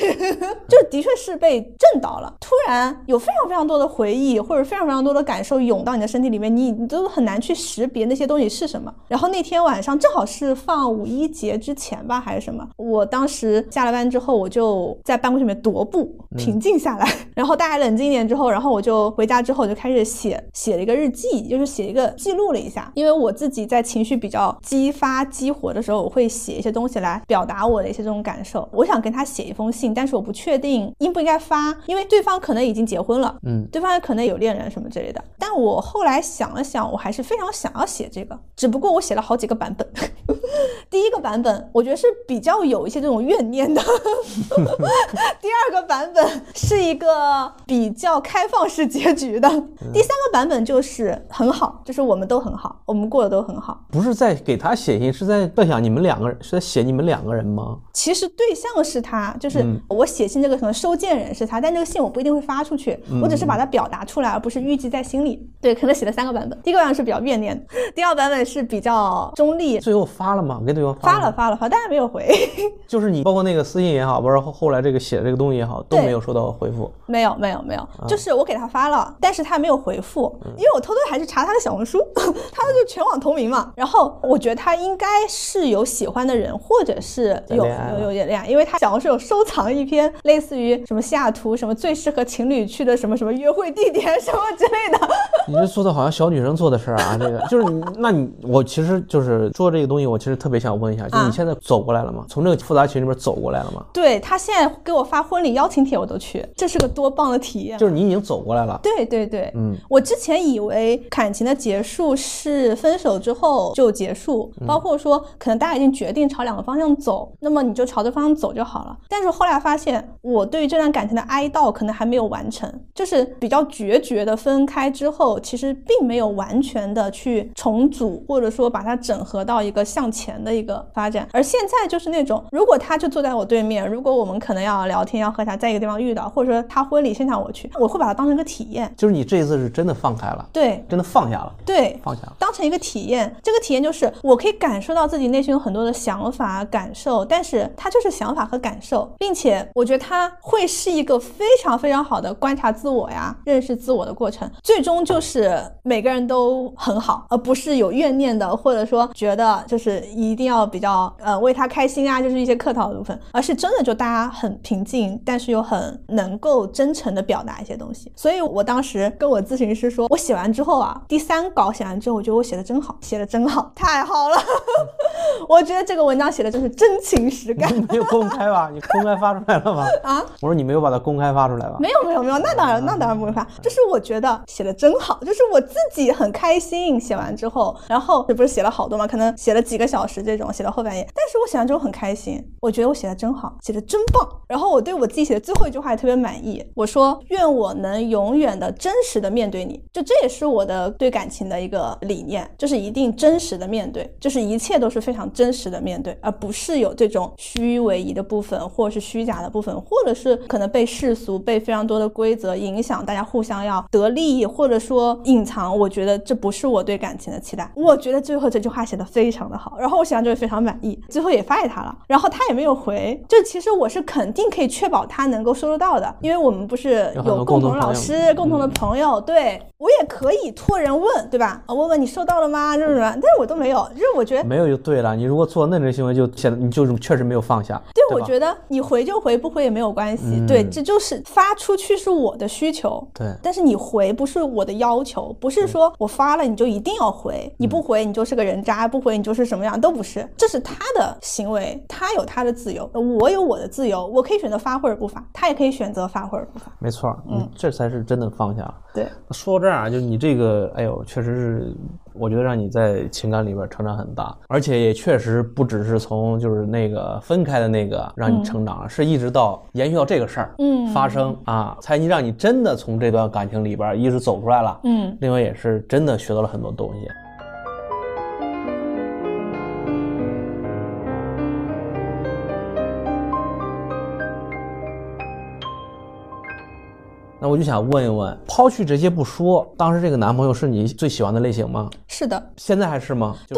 就的确是被震到了。突然有非常非常多的回忆或者非常非常多的感受涌到你的身体里面，你你都很难去识别那些东西是什么。然后那天晚上正好是放五一节之前吧，还是什么？我当时下了班之后，我就在办公室里面踱步，平静下来，然后大家冷静一点之后，然后我就回家之后就开始写写了一个日记，就是写一个记录了一下，因为我自己在情绪比较激发激活的时候，我会写一些东西来表达我的一些这种感受。我想跟他写一封信，但是我不确定应不应该发，因为对方可能已经结婚了，嗯，对方可能有恋人什么之类的。但我后来想了想，我还是非常想要写这个，只不过我写了好几个版本。第一个版本我觉得是比较有一些这种怨念的，第二个版本是一个比较开放式结局的，第三个版本就是很好，就是我们都很好，我们过得都很好。不是在给他写信，是在分享你们两个人，是在写你们两个人吗？其实对象是他，就是嗯我写信这个可能收件人是他，但这个信我不一定会发出去，嗯我只是把它表达出来，而不是预计在心里。对，可能写了三个版本，第一个版本是比较怨念的，第二个版本是比较中立，最后发了吗？给对方发了发了发，但是没有回，就是你包括那个私信也好，不是后后来这个写这个东西也好，都没有收到回复。没有没有没有，啊。就是我给他发了，但是他没有回复，嗯。因为我偷偷还是查他的小红书，他就全网同名嘛。然后我觉得他应该是有喜欢的人，或者是有有有点恋爱，因为他小红书有收藏一篇类似于什么西雅图什么最适合情侣去的什么什么约会地点什么之类的。你这做的好像小女生做的事儿啊，这个。就是你，那你我其实就是说这个东西，我其实特别想问一下，就啊你现在走过来了吗？从这个复杂群里边走过来了吗？对他现在给我发婚礼邀请帖，我都去，这是个多棒的体验。就是你已经走过来了，对对对，嗯，我之前以为感情的结束是分手之后就结束，嗯包括说可能大家已经决定朝两个方向走，那么你就朝这方向走就好了。但是后来发现，我对于这段感情的哀悼可能还没有完成，就是比较决绝的分开之后，其实并没有完全的去重组，或者说把它整合到一个向前的一个发展。而现在就是那种，如果他就坐在我对面，如果我们可能要聊天，要喝茶，在一个地方遇到，或者说他婚礼现场我去，我会把它当成一个体验。就是你这一次是真的放开了，对真的放下了，对，放下了。当成一个体验，这个体验就是我可以感受到自己内心有很多的想法、感受，但是它就是想法和感受，并且我觉得它会是一个非常非常好的观察自我呀、认识自我的过程。最终就是每个人都很好，而不是有怨念的，或者说觉得就是一定要比较呃为他开心啊，就是一些客套的部分，而是真的就大家很平静，但是又很能够真诚的表达一些东西。所以我当时跟我咨询师说，我写完之后啊，第三稿写完之后，我觉得我写的真好，写的真好，太好了。我觉得这个文章写的真是真情实感你没有公开吧？你公开发出来了吗？啊！我说你没有把它公开发出来吧？没有没有没有，那当然那当然不会发，就是我觉得写的真好，就是我自己很开心。写完之后，然后这不是写了好多嘛，可能写了几个小时这种，写到后半夜，但是我写完之后很开心，我觉得我写的真好，写的真棒。然后我对我自己写的最后一句话也特别满意，我说愿我能永远的真实的面对你，就这也是我的对感情的一个理念，就是一定真实的面对，就是一切都是非常真实的面对，而不是有这种虚伪仪的部分，或者是虚假的部分，或者是可能被世俗、被非常多的规则影响，大家互相要得利益，或者说隐藏。我觉得这不是我对感情的期待。我觉得最后这句话写的非常的好，然后我写完之后非常满意，最后也发给他了，然后他也没有回。就其实我是肯定可以确保他能够收得到的，因为我们不是有共同老师、共同的嗯朋友，对我也可以托人问，对吧？啊问问你收到了吗？这种什么？但是我都没有，就是我觉得。没有就对了。你如果做那种行为，就显得你就是确实没有放下。对，对我觉得你回就回，不回也没有关系。嗯对，这就是发出去是我的需求，对但是你回不是我的要求，不是说我发了你就一定要回，你不回你就是个人渣，不回你就是什么样，都不是，这是他的行为，他有他的自由，我有我的自由，我可以选择发或者不发，他也可以选择发或者不发。没错，嗯，这才是真的放下。对，说到这儿啊，就你这个，哎呦，确实是，我觉得让你在情感里边成长很大，而且也确实不只是从就是那个分开的那个让你成长了，是一直到延续到这个事儿，嗯发生啊，才你让你真的从这段感情里边一直走出来了，嗯，另外也是真的学到了很多东西。那我就想问一问，抛去这些不说，当时这个男朋友是你最喜欢的类型吗？是的，现在还是吗？对，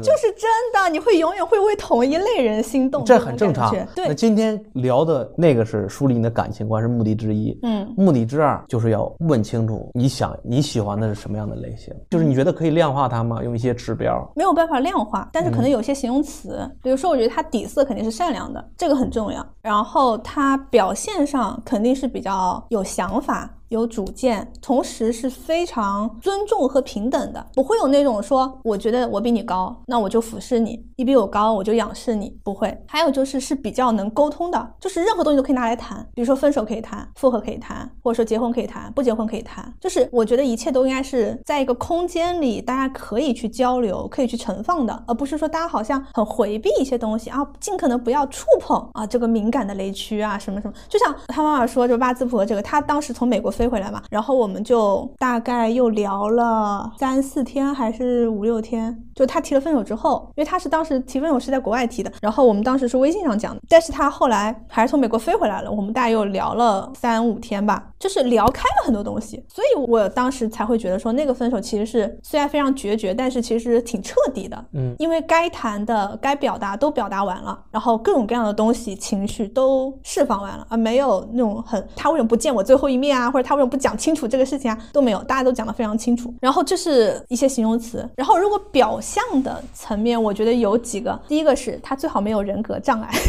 就是真的，你会永远会为同一类人心动，这很正常对。那，今天聊的那个是梳理你的感情观是目的之一，嗯，目的之二就是要问清楚你想你喜欢的是什么样的类型，就是你觉得可以量化它吗？用一些指标。没有办法量化，但是可能嗯有些形容词，比如说，我觉得他底色肯定是善良的，这个很重要。然后他表现上肯定是比较有想法、有主见，同时是非常尊重和平等的，不会有那种说我觉得我比你高，那我就俯视你；你比我高，我就仰视你，不会。还有就是是比较能沟通的，就是任何东西都可以拿来谈，比如说分手可以谈，复合可以谈，或者说结婚可以谈，不结婚可以谈。就是我觉得一切都应该是在一个空间里，大家可以去交流，可以去盛放的，而不是说大家好像很回避一些东西啊，尽可能不要触碰啊这个敏感的雷区啊什么什么。就像他妈妈说，就八字谱这个，他当时从美国飞回来嘛，然后我们就大概又聊了三四天还是五六天，就他提了分手之后，因为他是当时提分手是在国外提的，然后我们当时是微信上讲的，但是他后来还是从美国飞回来了，我们大概又聊了三五天吧，就是聊开了很多东西，所以我当时才会觉得说那个分手其实是虽然非常决绝，但是其实挺彻底的，嗯，因为该谈的、该表达都表达完了，然后各种各样的东西、情绪都释放完了，而没有那种很他为什么不见我最后一面啊，或者他为什么不讲清楚这个事情啊，都没有，大家都讲得非常清楚。然后这是一些形容词，然后如果表象的层面，我觉得有几个，第一个是他最好没有人格障碍。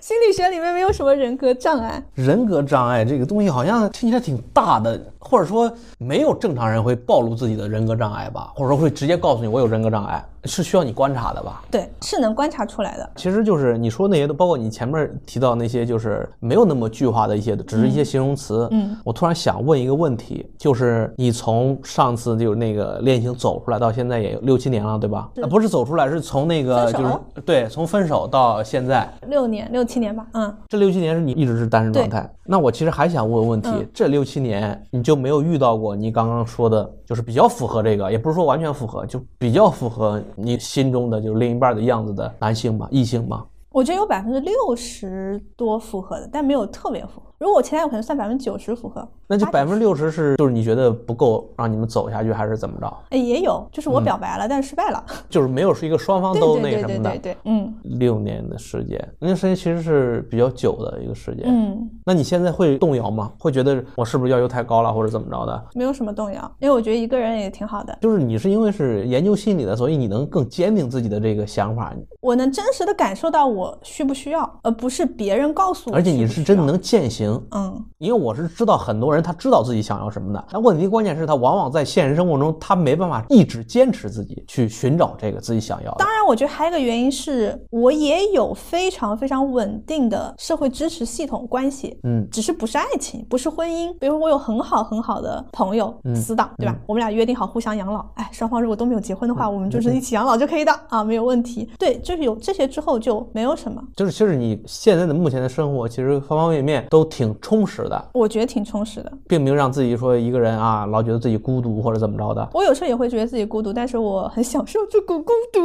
心理学里面没有什么人格障碍，人格障碍这个东西好像听起来挺大的，或者说没有正常人会暴露自己的人格障碍吧，或者说会直接告诉你我有人格障碍，是需要你观察的吧？对，是能观察出来的。其实就是你说那些，都包括你前面提到那些，就是没有那么具化的一些，只是一些形容词。嗯，我突然想问一个问题，就是你从上次就是那个恋情走出来到现在也有六七年了，对吧？是啊不是走出来，是从那个就是对，从分手到现在六年、六七年吧，嗯，这六七年是你一直是单身状态。那我其实还想问问题，嗯这六七年你就没有遇到过你刚刚说的，就是比较符合这个，也不是说完全符合，就比较符合你心中的就是另一半的样子的男性吧，异性吧？我觉得有百分之六十多符合的，但没有特别符合。如果我前男友可能算百分之九十符合，那就80百分之六十是就是你觉得不够让你们走下去，还是怎么着？哎也有，就是我表白了，但是失败了。就是没有是一个双方对都对对对那什么的。对对，嗯六年的时间，那时间其实是比较久的一个时间。嗯，那你现在会动摇吗？会觉得我是不是要求太高了，或者怎么着的？没有什么动摇，因为我觉得一个人也挺好的。就是你是因为是研究心理的，所以你能更坚定自己的这个想法，我能真实的感受到我需不需要，而不是别人告诉我而且你需不需要是真的能践行。嗯，因为我是知道很多人他知道自己想要什么的，但问题关键是他往往在现实生活中他没办法一直坚持自己去寻找这个自己想要的。当然，我觉得还有一个原因是我也有非常非常稳定的社会支持系统关系，嗯只是不是爱情，不是婚姻。比如我有很好很好的朋友，嗯死党，对吧？我们俩约定好互相养老，哎，双方如果都没有结婚的话，我们就是一起养老就可以的啊，没有问题。对，就是有这些之后就没有什么，就是其实你现在的目前的生活，其实方方面面都挺充实的，我觉得挺充实的。并没有让自己说一个人啊老觉得自己孤独或者怎么着的。我有时候也会觉得自己孤独，但是我很享受这股孤独。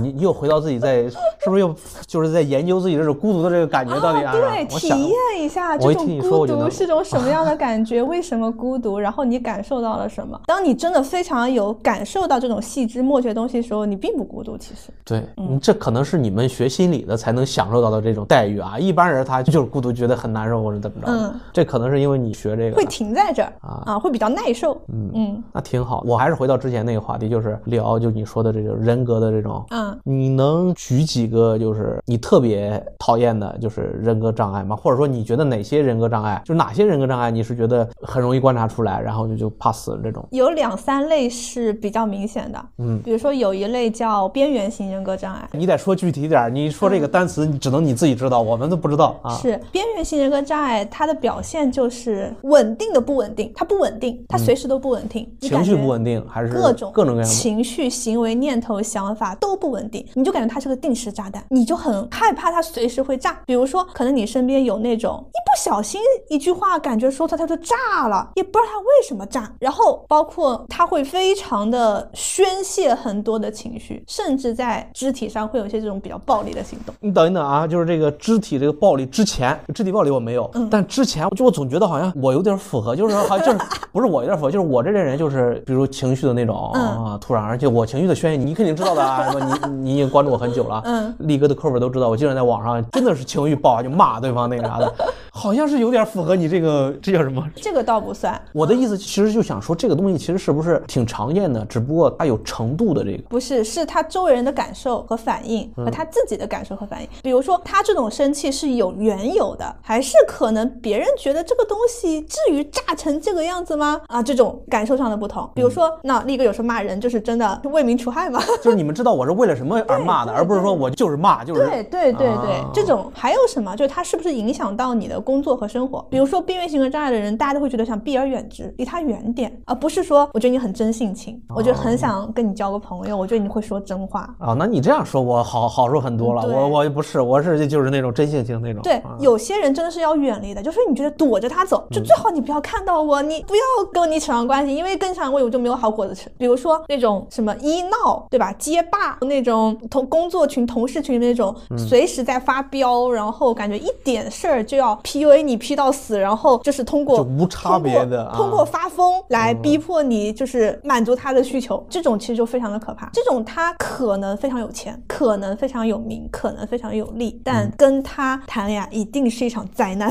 你 你又回到自己在是不是又就是在研究自己这种孤独的这个感觉到底啊？对，体验一下这种孤独是种什么样的感觉？为什么孤独？然后你感受到了什么？当你真的非常有感受到这种细枝末节的东西的时候，你并不孤独。其实，对，嗯这可能是你们学心理的才能享受到的这种待遇啊。一般人他 就是孤独，觉得很难受或者怎么着。嗯这可能是因为你学这个会停在这儿啊啊，会比较耐受。嗯嗯那挺好。我还是回到之前那个话题，就是聊就你说的这种人格的这种。嗯，你能举几个就是你特别讨厌的，就是人格障碍吗？或者说你觉得哪些人格障碍，就是哪些人格障碍你是觉得很容易观察出来，然后就就怕死这种？有两三类是比较明显的。嗯，比如说有一类叫边缘型人格障碍。你得说具体点儿，你说这个单词，你只能你自己知道，我们都不知道啊。是边缘性人格障碍，它的表现就是稳定的不稳定，它不稳定，它随时都不稳定，嗯情绪不稳定，还是各种各种各样的。情绪、行为、念头、想法都不稳定，你就感觉它是个定时炸弹，你就很害怕它随时会炸。比如说，可能你身边有那种一不小心一句话，感觉说它它就炸了，也不知道它为什么炸。然后包括他会非常的宣泄很多的情绪，甚至在肢体上会有一些这种比较暴力的行动。你等一等啊，就是这个肢体这个暴力之前，肢体暴力我没有，嗯但之前就我总觉得好像我有点符合，就是说好像就是不是我有点符合，就是我这类人就是比如情绪的那种、嗯啊，突然而且我情绪的宣泄，你肯定知道的啊，什么你你已经关注我很久了，嗯，力哥的课本都知道，我经常在网上真的是情绪爆发就骂对方那个啥的，好像是有点符合你这个 这叫什么？这个倒不算，我的意思其实就想说这个东西其实是不是挺常见的，只不过它有程度的这个。不是，是他周围人的感受和反应，和他自己的感受和反应。比如说，他这种生气是有缘由的，还是可能别人觉得这个东西至于炸成这个样子吗？啊，这种感受上的不同。比如说，那力哥有时候骂人就是真的为民除害嘛。就是你们知道我是为了什么而骂的，而不是说我就是骂，就是对对对对，啊这种还有什么？就是他是不是影响到你的工作和生活？比如说边缘型格障碍的人，大家都会觉得想避而远之，离他远点，而不是说我觉得你很真性情，我就很想跟你交个朋友，我觉得你会说真话。啊，那你这样说，我好好说很多了。对我我不是，我是就是那种真性情那种。对啊，有些人真的是要远离的，就是你觉得躲着他走，就最好你不要看到我，你不要跟你扯上关系，因为跟上我我就没有好果子吃。比如说那种什么医闹，对吧？街霸那种同工作群、同事群那种，随时在发飙，然后感觉一点事儿就要 PUA 你 P 到死，然后就是通过无差别的啊通过通过发疯来逼迫你，就是满足他的需求，这种其实就非常的可怕。这种他可能非常有钱，可能非常有名，可能非常有利，但跟他谈恋爱一定是一场灾难。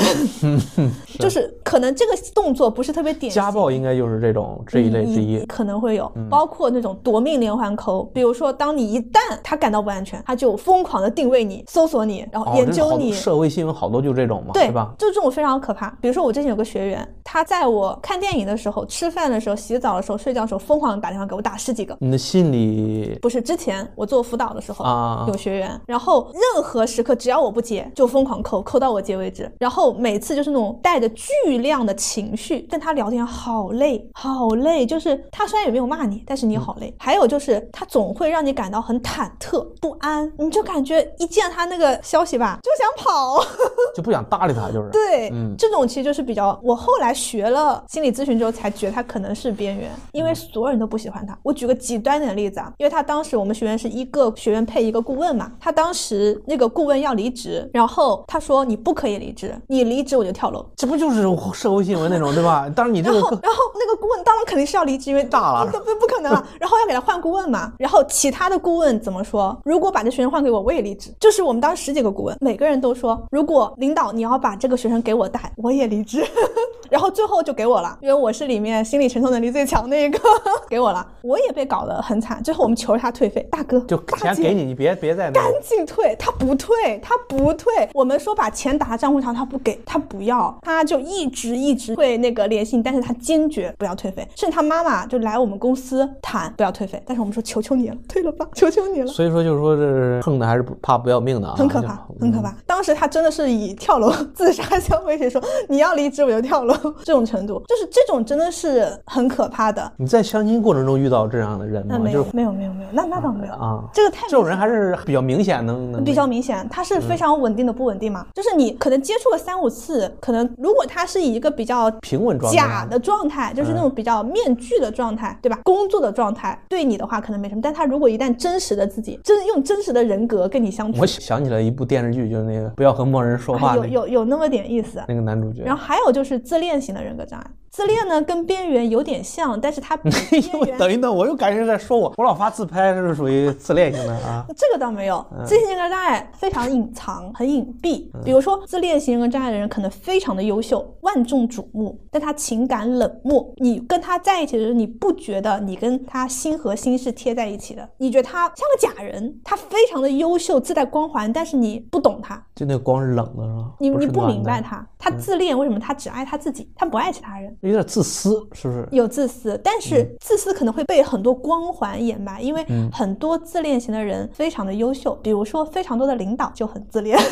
就是可能这个动作不是特别典型。家暴应该就是这种这一类之一。可能会有，包括那种夺命连环扣，比如说，当你一旦他感到不安全，他就疯狂的定位你、搜索你，然后研究你，社会新闻好多就这种嘛，对吧？就这种非常可怕。比如说我之前有个学员，他在我看电影的时候、吃饭的时候、洗澡的时候、睡觉的时候，疯狂的打电话给我，打十几个。你的心理不是之前我做辅导的时候，啊有学员，然后后任何时刻只要我不接，就疯狂扣，扣到我接为止。然后每次就是那种带着巨量的情绪跟他聊天，好累，好累。就是他虽然也没有骂你，但是你好累。还有就是他总会让你感到很忐忑不安，你就感觉一见他那个消息吧，就想跑。就不想搭理他，就是。对，嗯这种其实就是比较，我后来学了心理咨询之后才觉得他可能是边缘，因为所有人都不喜欢他。我举个极端点的例子啊，因为他当时我们学院是一个学员配一个顾问嘛，他当时那个顾问要离职，然后他说你不可以离职，你离职我就跳楼。这不就是社会新闻那种，对吧？当然你这个，然后然后那个顾问当然肯定是要离职，因为大了不不不可能了。然后要给他换顾问嘛。然后其他的顾问怎么说？如果把这学生换给我，我也离职。就是我们当时十几个顾问，每个人都说，如果领导你要把这个学生给我带，我也离职。然后最后就给我了，因为我是里面心理承受能力最强的一个，给我了。我也被搞得很惨，最后我们求着他退费，大哥，就钱给你，你别别再那赶。紧退，他不退，他不退。我们说把钱打到账户上，他不给，他不要，他就一直一直会那个联系你，但是他坚决不要退费，甚至他妈妈就来我们公司谈不要退费，但是我们说求求你了，退了吧，求求你了。所以说，就是说，这是横的还是不怕不要命的啊，很可怕，很可嗯。怕。当时他真的是以跳楼自杀相威胁，说你要离职我就跳楼，这种程度，就是这种真的是很可怕的。你在相亲过程中遇到这样的人吗？那没有就，没有，没有，没有，那那倒没有啊这个太这种人还是比较明显，能能比较明显，他是非常稳定的不稳定嘛，就是你可能接触了三五次，可能如果他是以一个比较平稳状态假的状态，就是那种比较面具的状态，对吧？工作的状态对你的话可能没什么，但他如果一旦真实的自己，真用真实的人格跟你相处我，想起了一部电视剧，就是那个不要和陌生人说话啊有有有那么点意思。那个男主角。然后还有就是自恋型的人格障碍，自恋呢跟边缘有点像，但是它比 边缘等一等，我又感觉在说我，我老发自拍是属于自恋型的啊。这个倒没有，自恋型人格障碍非常隐藏，很隐蔽。比如说，自恋型人格障碍的人可能非常的优秀，万众瞩目，但他情感冷漠。你跟他在一起的时候，你不觉得你跟他心和心是贴在一起的？你觉得他像个假人，他非常的优秀，自带光环，但是你不懂他，就那个光是冷的是吧？你你不明白，他，他自恋为什么？他只爱他自己，他不爱其他人。有点自私，是不是？有自私，但是自私可能会被很多光环掩埋，因为嗯很多自恋型的人非常的优秀，比如说非常多的领导就很自恋，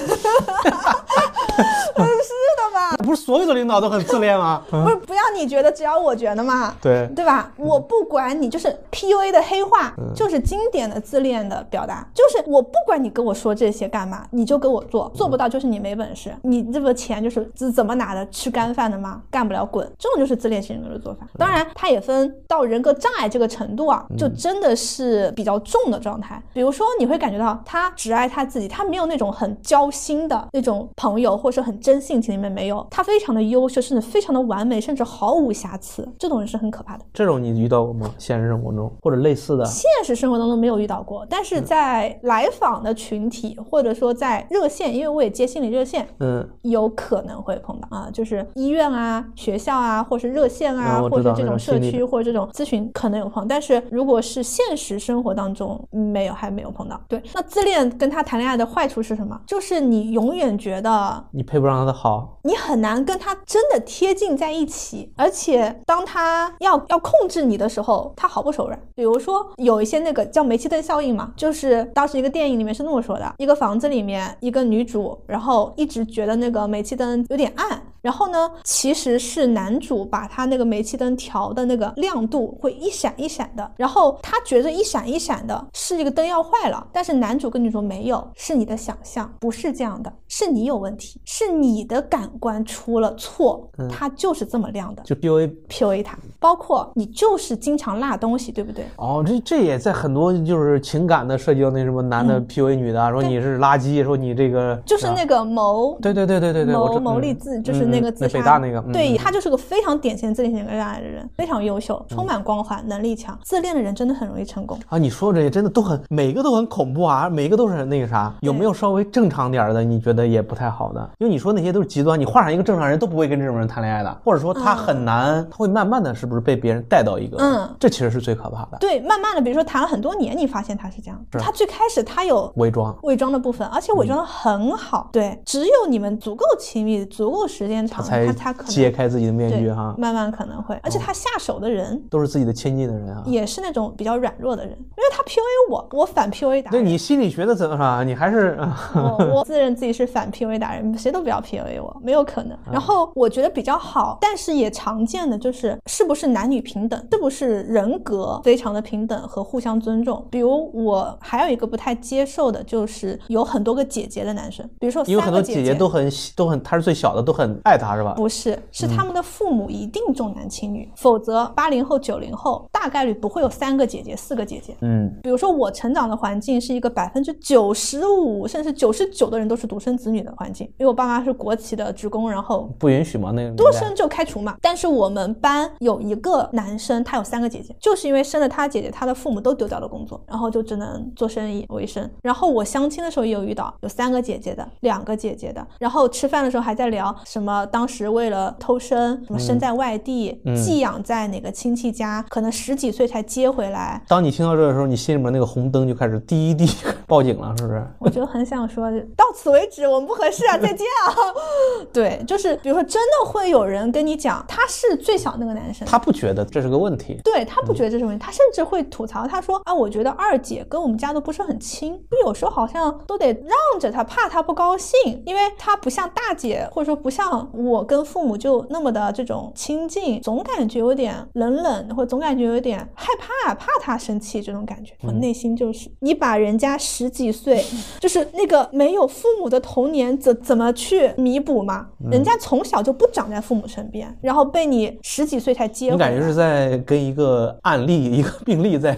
是的吧？不是所有的领导都很自恋吗？不是，不要你觉得，只要我觉得嘛。对对吧？我不管你，就是 PUA 的黑话，就是经典的自恋的表达，就是我不管你跟我说这些干嘛，你就给我做，做不到就是你没本事，你这个钱就是怎怎么拿的？吃干饭的吗？干不了滚，这种就是自恋型人格的做法。当然，它也分到人格障碍这个程度啊，就真的是比较重的状态。比如说，你会感觉到他只爱他自己，他没有那种很交心的那种朋友，或者说很真性情里面没有，他非常的优秀，甚至非常的完美，甚至毫无瑕疵，这种人是很可怕的。这种你遇到过吗？现实生活中或者类似的？现实生活当中没有遇到过，但是在来访的群体，或者说在热线，因为我也接心理热线，嗯，有可能会碰到啊，就是医院啊、学校啊，或是热线啊，嗯或者这种社区或者这种咨询可能有碰，但是如果是现实生活当中嗯没有，还没有碰到。对，那自恋跟他谈恋爱的坏处是什么？就是你永远觉得你配不上他的好，你很难跟他真的贴近在一起，而且当他要要控制你的时候，他毫不手软。比如说有一些那个叫煤气灯效应嘛，就是当时一个电影里面是那么说的：一个房子里面一个女主，然后一直觉得那个煤气灯有点暗，然后呢，其实是男主把他那个煤气灯调的那个亮度会一闪一闪的，然后他觉得一闪一闪的是这个灯要坏了，但是男主跟女主没有，是你的想象，不是这样的，是你有问题，是你的感官出了错，它就是这么亮的。就 PUA。PUA 它，包括你就是经常落东西，对不对？哦，这这也在很多就是情感的涉及到那什么男的 PUA 女的啊，说你是垃圾，说你这个嗯就是啊那个谋对对对对对对，谋谋利自，就是嗯那个自北大那个，嗯对嗯他就是个非常典型的自恋型人格障碍的人，非常优秀，充满光环，能力强。自恋的人真的很容易成功。啊，你说这些真的都很每个都很恐怖啊，每个都是那个啥，有没有稍微正常点儿的？你觉得得也不太好的，因为你说那些都是极端，你换上一个正常人都不会跟这种人谈恋爱的，或者说他很难，他会慢慢的是不是被别人带到一个，嗯这其实是最可怕的，对，慢慢的，比如说谈了很多年，你发现他是这样，他最开始他有伪装。伪装的部分，而且伪装的很好。对，只有你们足够亲密、足够时间长，才他才可能揭开自己的面具对哈，慢慢可能会，而且他下手的人。都是自己的亲近的人啊。也是那种比较软弱的人，因为他 PUA 我，我反 PUA 达人。对你心理学的怎么说？你还是我我自认自己是反 PUA 达人，谁都不要 PUA 我，没有可能。然后我觉得比较好，但是也常见的就是是不是男女平等，是不是人格非常的平等和互相尊重。比如我还有一个不太接受的就是有很多个姐姐的男生，比如说因为很多姐姐都很都很，她是最小的，都很爱他是吧？不是，是他们的父母一定重男轻女，否则八零后、九零后大概率不会有三个姐姐、四个姐姐。嗯，比如说我成长的环境是一个百分之九十五甚至九十九的人都是独生子女的环境，因为我爸妈是国企的职工，然后不允许嘛那个多生就开除嘛。但是我们班有一个男生，他有三个姐姐，就是因为生了他姐姐，他的父母都丢掉了工作，然后就只能做生意为生。然后我相亲的时候也有遇到有三个姐姐的，两个姐姐的，然后吃饭的时候还在聊什么当时为了偷生，什么生在外地，寄养在哪个亲戚家，可能十几岁才接回来，当你听到这的时候，你心里面那个红灯就开始滴一滴 报警了，是不是？我就很想说，到此为止，我们不合适啊，再见啊。对，就是比如说，真的会有人跟你讲，他是最小那个男生，他不觉得这是个问题。对他不觉得这是问题，他甚至会吐槽，他说啊，我觉得二姐跟我们家都不是很亲，有时候好像都得让着她，怕她不高兴，因为她不像大姐，或者说不像我跟父母就那么的这种亲近，总感觉有点冷冷，或者总感觉有点害怕，怕她生气这种感觉。我内心就是，你把人家十几岁，就是那个没有父母的童年怎怎么去弥补嘛？人家从小就不长在父母身边，然后被你十几岁才接你感觉是在跟一个案例、一个病例在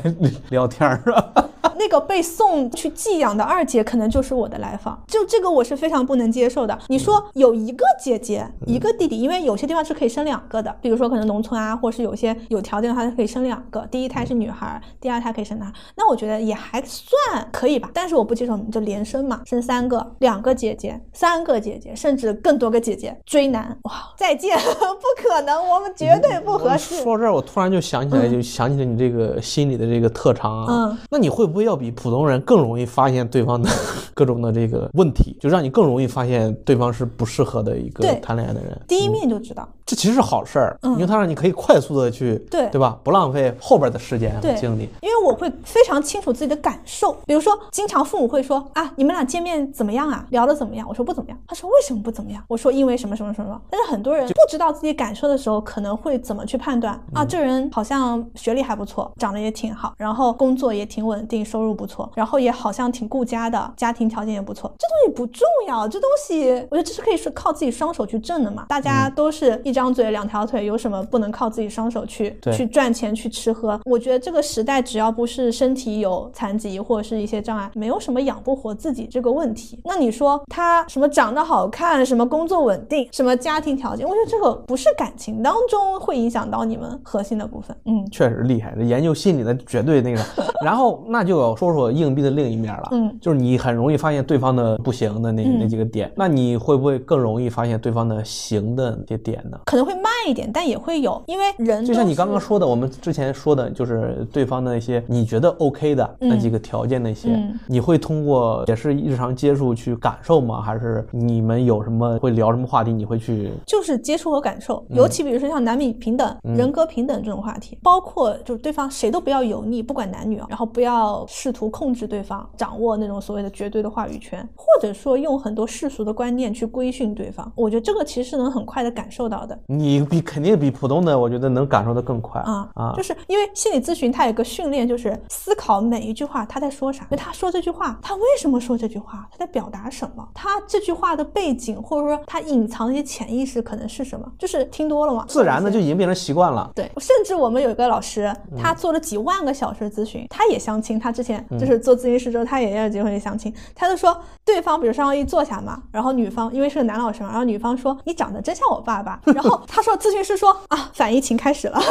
聊天儿是吧？那个被送去寄养的二姐，可能就是我的来访，就这个我是非常不能接受的。你说有一个姐姐，一个弟弟，因为有些地方是可以生两个的，比如说可能农村啊，或是有些有条件的话，它可以生两个，第一胎是女孩，第二胎可以生男孩，那我觉得也还算可以吧。但是我不接受，你就连生嘛，生三个，两个姐姐，三个姐姐，甚至更多个姐姐追男，哇，再见，不可能，我们绝对不合适。说到这儿，我突然就想起来，就想起了你这个心理的这个特长啊。嗯，那你会不会要比普通人更容易发现对方的 各种的这个问题，就让你更容易发现对方是不适合的一个谈恋爱的人？第一面就知道。这其实是好事儿，嗯因为它让你可以快速的去，对对吧？不浪费后边的时间和精力。因为我会非常清楚自己的感受。比如说，经常父母会说啊，你们俩见面怎么样啊？聊的怎么样？我说不怎么样。他说为什么不怎么样？我说因为什么什么什么。但是很多人不知道自己感受的时候，可能会怎么去判断啊？这人好像学历还不错，长得也挺好，然后工作也挺稳定，收入不错，然后也好像挺顾家的，家庭条件也不错。这东西不重要，这东西我觉得这是可以是靠自己双手去挣的嘛。大家都是一张嘴两条腿。有什么不能靠自己双手去去赚钱去吃喝？我觉得这个时代只要不是身体有残疾或者是一些障碍，没有什么养不活自己这个问题。那你说他什么长得好看，什么工作稳定，什么家庭条件，我觉得这个不是感情当中会影响到你们核心的部分。嗯确实厉害，这研究心理的绝对那个。然后那就要说说硬币的另一面了，嗯，就是你很容易发现对方的不行的那、嗯那几个点，那你会不会更容易发现对方的行的那些点呢？可能会慢一点，但也会有，因为人就像你刚刚说的，我们之前说的，就是对方的一些你觉得 OK 的那几个条件，那些、嗯你会通过也是日常接触去感受吗？还是你们有什么会聊什么话题，你会去？就是接触和感受，嗯尤其比如说像男女平等、人格平等这种话题，包括就是对方谁都不要油腻，不管男女啊，然后不要试图控制对方，掌握那种所谓的绝对的话语权，或者说用很多世俗的观念去规训对方。我觉得这个其实是能很快的感受到的你比肯定比普通的，我觉得能感受的更快啊啊！就是因为心理咨询它有个训练，就是思考每一句话他在说啥，就他说这句话，他为什么说这句话，他在表达什么，他这句话的背景或者说他隐藏的一些潜意识可能是什么，就是听多了嘛，自然的就已经变成习惯了。对，甚至我们有一个老师，他做了几万个小时咨询，他也相亲，他之前就是做咨询师之后，他也要结婚去相亲，他就说对方比如上一坐下嘛，然后女方因为是个男老师嘛，然后女方说你长得真像我爸爸，然后他说咨询师说啊反移情开始了，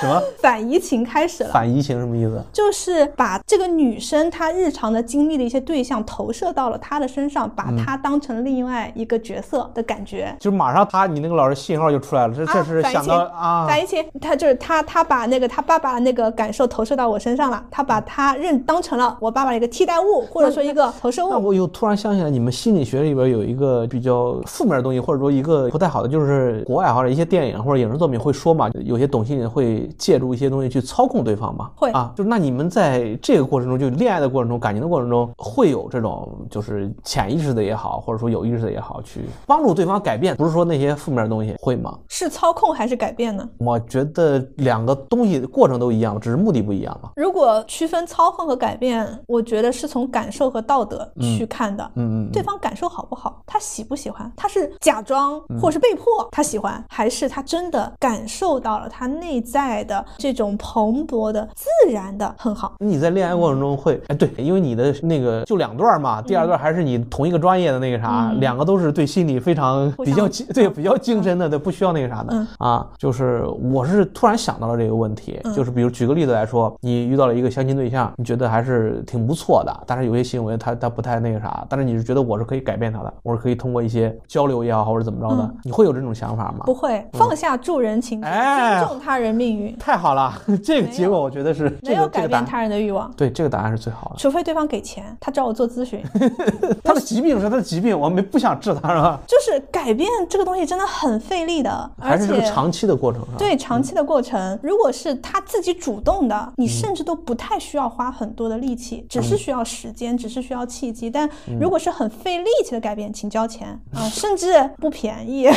什么 反移情开始了，反移情什么意思？就是把这个女生她日常的经历的一些对象投射到了她的身上，把她当成另外一个角色的感觉。就是马上他你那个老师信号就出来了，这这是想到情啊，反移情，他就是他，他把那个他爸爸的那个感受投射到我身上了，他把他认当成了我爸爸的一个替代物，或者说一个投射物。那我又突然想起来，你们心理学里边有一个比较负面的东西，或者说一个不太好的，就是国外或者一些电影或者影视作品会说嘛，有些懂心理人会借助一些东西去操控对方嘛。会啊，就是那你们在这个过程中，就恋爱的过程中、感情的过程中，会有这种就是潜意识的也好，或者说有意识的也好，去帮助对方改变，不是说那些负面的东西会吗？是操控还是改变呢？我觉得两个东西过程都一样，只是目的不一样嘛。如果区分操控和改变，我觉得是从感受和道德去看的。嗯嗯，对方感受好不好，他喜不喜欢，他是假装或是被迫他喜欢，还是他真的感受到了他内在的这种蓬勃的、自然的很好。你在恋爱过程中会，哎，对，因为你的那个就两段嘛，第二段还是你同一个专业的那个啥，嗯两个都是对心理非常比较精对比较精深的，对，不需要那个啥的、嗯啊。就是我是突然想到了这个问题，嗯就是比如举个例子来说，你遇到了一个相亲对象，你觉得还是挺不错的，但是有些行为他他不太那个啥，但是你是觉得我是可以改变他的，我是可以通过一些交流也好，或者怎么着的，嗯。你会有这种想法吗？不会放下助人情节，哎尊重他人命运，太好了，这个结果我觉得是这没有改变他人的欲望。对这个答案是最好的。除非对方给钱，他找我做咨询，他的疾病是他的疾病，我们不想治他，是吧？就是改变这个东西真的很费力的，而且这个长期的过程，对长期的过程，如果是他自己主动的，嗯。你甚至都不太需要花很多的力气，只是需要时间，只是需要契机。但嗯如果是很费力气的改变，请交钱啊，甚至不便宜。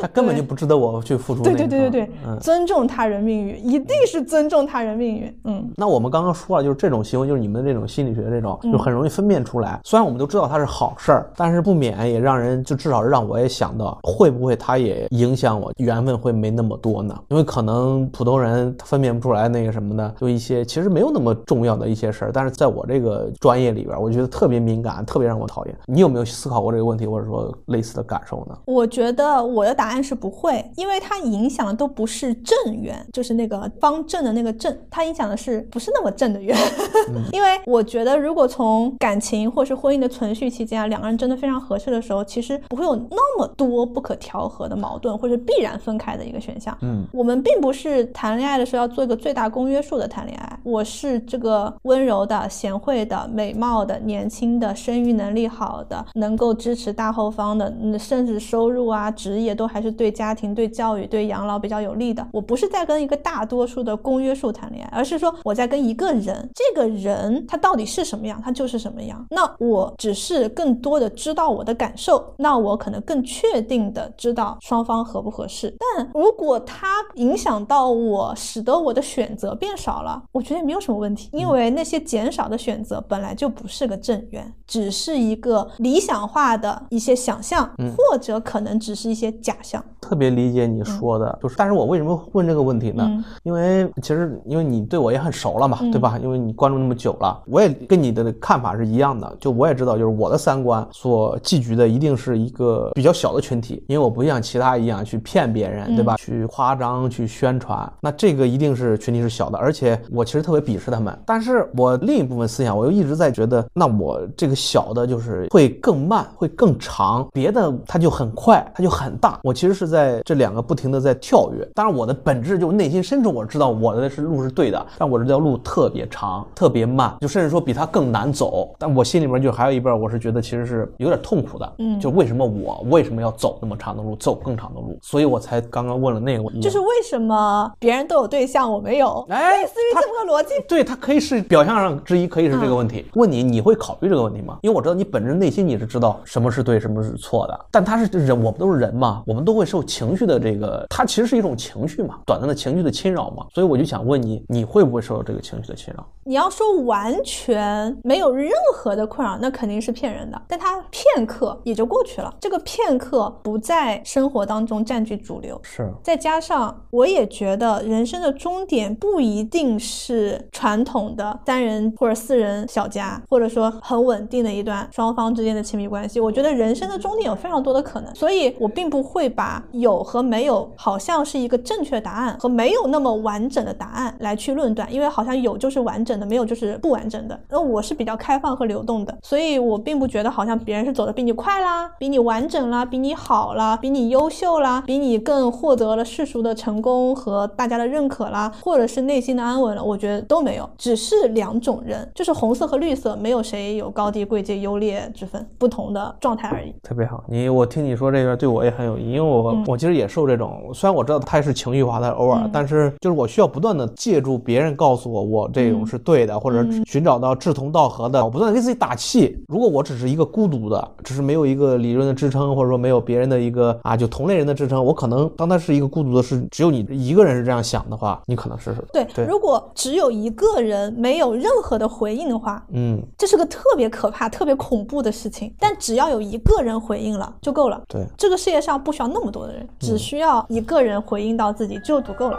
他根本就不值得我去付出那对。对对对对，嗯。尊重他人命运，一定是尊重他人命运。嗯，那我们刚刚说了，就是这种行为，就是你们这种心理学这种，嗯就很容易分辨出来。虽然我们都知道它是好事儿，但是不免也让人就至少让我也想到，会不会它也影响我缘分会没那么多呢？因为可能普通人分辨不出来那个什么的，就一些其实没有那么重要的一些事儿，但是在我这个专业里边，我觉得特别敏感，特别让我讨厌。你有没有思考过这个问题，或者说类似的感受呢？我觉得我的答案是不会，因为它影响的都不是正缘，就是那个方正的那个正，它影响的是不是那么正的缘。因为我觉得，如果从感情或是婚姻的存续期间啊，两个人真的非常合适的时候，其实不会有那么多不可调和的矛盾，或者必然分开的一个选项。嗯，我们并不是谈恋爱的时候要做一个最大公约数的谈恋爱，我是这个温柔的、贤惠的、美貌的、年轻的、生育能力好的、能够支持大后方的，嗯甚至收入啊、职业都还是对家庭、对教育、对养老比较有利的。我不是在跟一个大多数的公约数谈恋爱，而是说我在跟一个人，这个人他到底是什么样，他就是什么样。那我只是更多的知道我的感受，那我可能更确定的知道双方合不合适。但如果他影响到我，使得我的选择变少了，我觉得也没有什么问题，因为那些减少的选择本来就不是个正缘，只是一个理想化的一些想象，或者可能只是一些假象。特别理解你说的，就是，但是我为什么问这个问题呢？嗯因为其实因为你对我也很熟了嘛，嗯对吧？因为你关注那么久了，我也跟你的看法是一样的。就我也知道，就是我的三观所寄居的一定是一个比较小的群体，因为我不像其他一样去骗别人，对吧？去夸张、去宣传，那这个一定是群体是小的。而且我其实特别鄙视他们，但是我另一部分思想，我又一直在觉得，那我这个小的就是会更慢，会更长，别的它就很快，它就很大。我其实是在这两个不停的在跳跃。当然，我的本质就内心深处我知道我的是路是对的，但我这条路特别长，特别慢，就甚至说比它更难走。但我心里面就还有一半，我是觉得其实是有点痛苦的。嗯就为什么我为什么要走那么长的路，走更长的路？所以我才刚刚问了那个问题。就是为什么别人都有对象，我没有？哎类似于这么个逻辑。对，它可以是表象上之一，可以是这个问题。问你，你会考虑这个问题吗？因为我知道你本身内心你是知道什么是对，什么是错的。但他是人，我们都是人嘛，我们都会受受情绪的这个，它其实是一种情绪嘛，短暂的情绪的侵扰嘛。所以我就想问你，你会不会受到这个情绪的侵扰？你要说完全没有任何的困扰，那肯定是骗人的。但它片刻也就过去了，这个片刻不在生活当中占据主流。是，再加上我也觉得人生的终点不一定是传统的三人或者四人小家，或者说很稳定的一段双方之间的亲密关系。我觉得人生的终点有非常多的可能，所以我并不会把有和没有好像是一个正确答案和没有那么完整的答案来去论断，因为好像有就是完整的，没有就是不完整的。那我是比较开放和流动的，所以我并不觉得好像别人是走的比你快啦，比你完整啦，比你好啦，比你优秀啦，比你更获得了世俗的成功和大家的认可啦，或者是内心的安稳了，我觉得都没有，只是两种人，就是红色和绿色，没有谁有高低贵贱优劣之分，不同的状态而已。特别好，你我听你说这个对我也很有意义，因为我、我其实也受这种，虽然我知道它是情绪化的，偶尔，但是就是我需要不断的借助别人告诉我我这种是对的，或者寻找到志同道合的，我不断的给自己打气。如果我只是一个孤独的，只是没有一个理论的支撑，或者说没有别人的一个啊就同类人的支撑，我可能当他是一个孤独的是只有你一个人是这样想的话，你可能是对，对如果只有一个人没有任何的回应的话，嗯这是个特别可怕、特别恐怖的事情。但只要有一个人回应了就够了。对。这个世界上不需要那么多的人，只需要一个人回应到自己就足够了。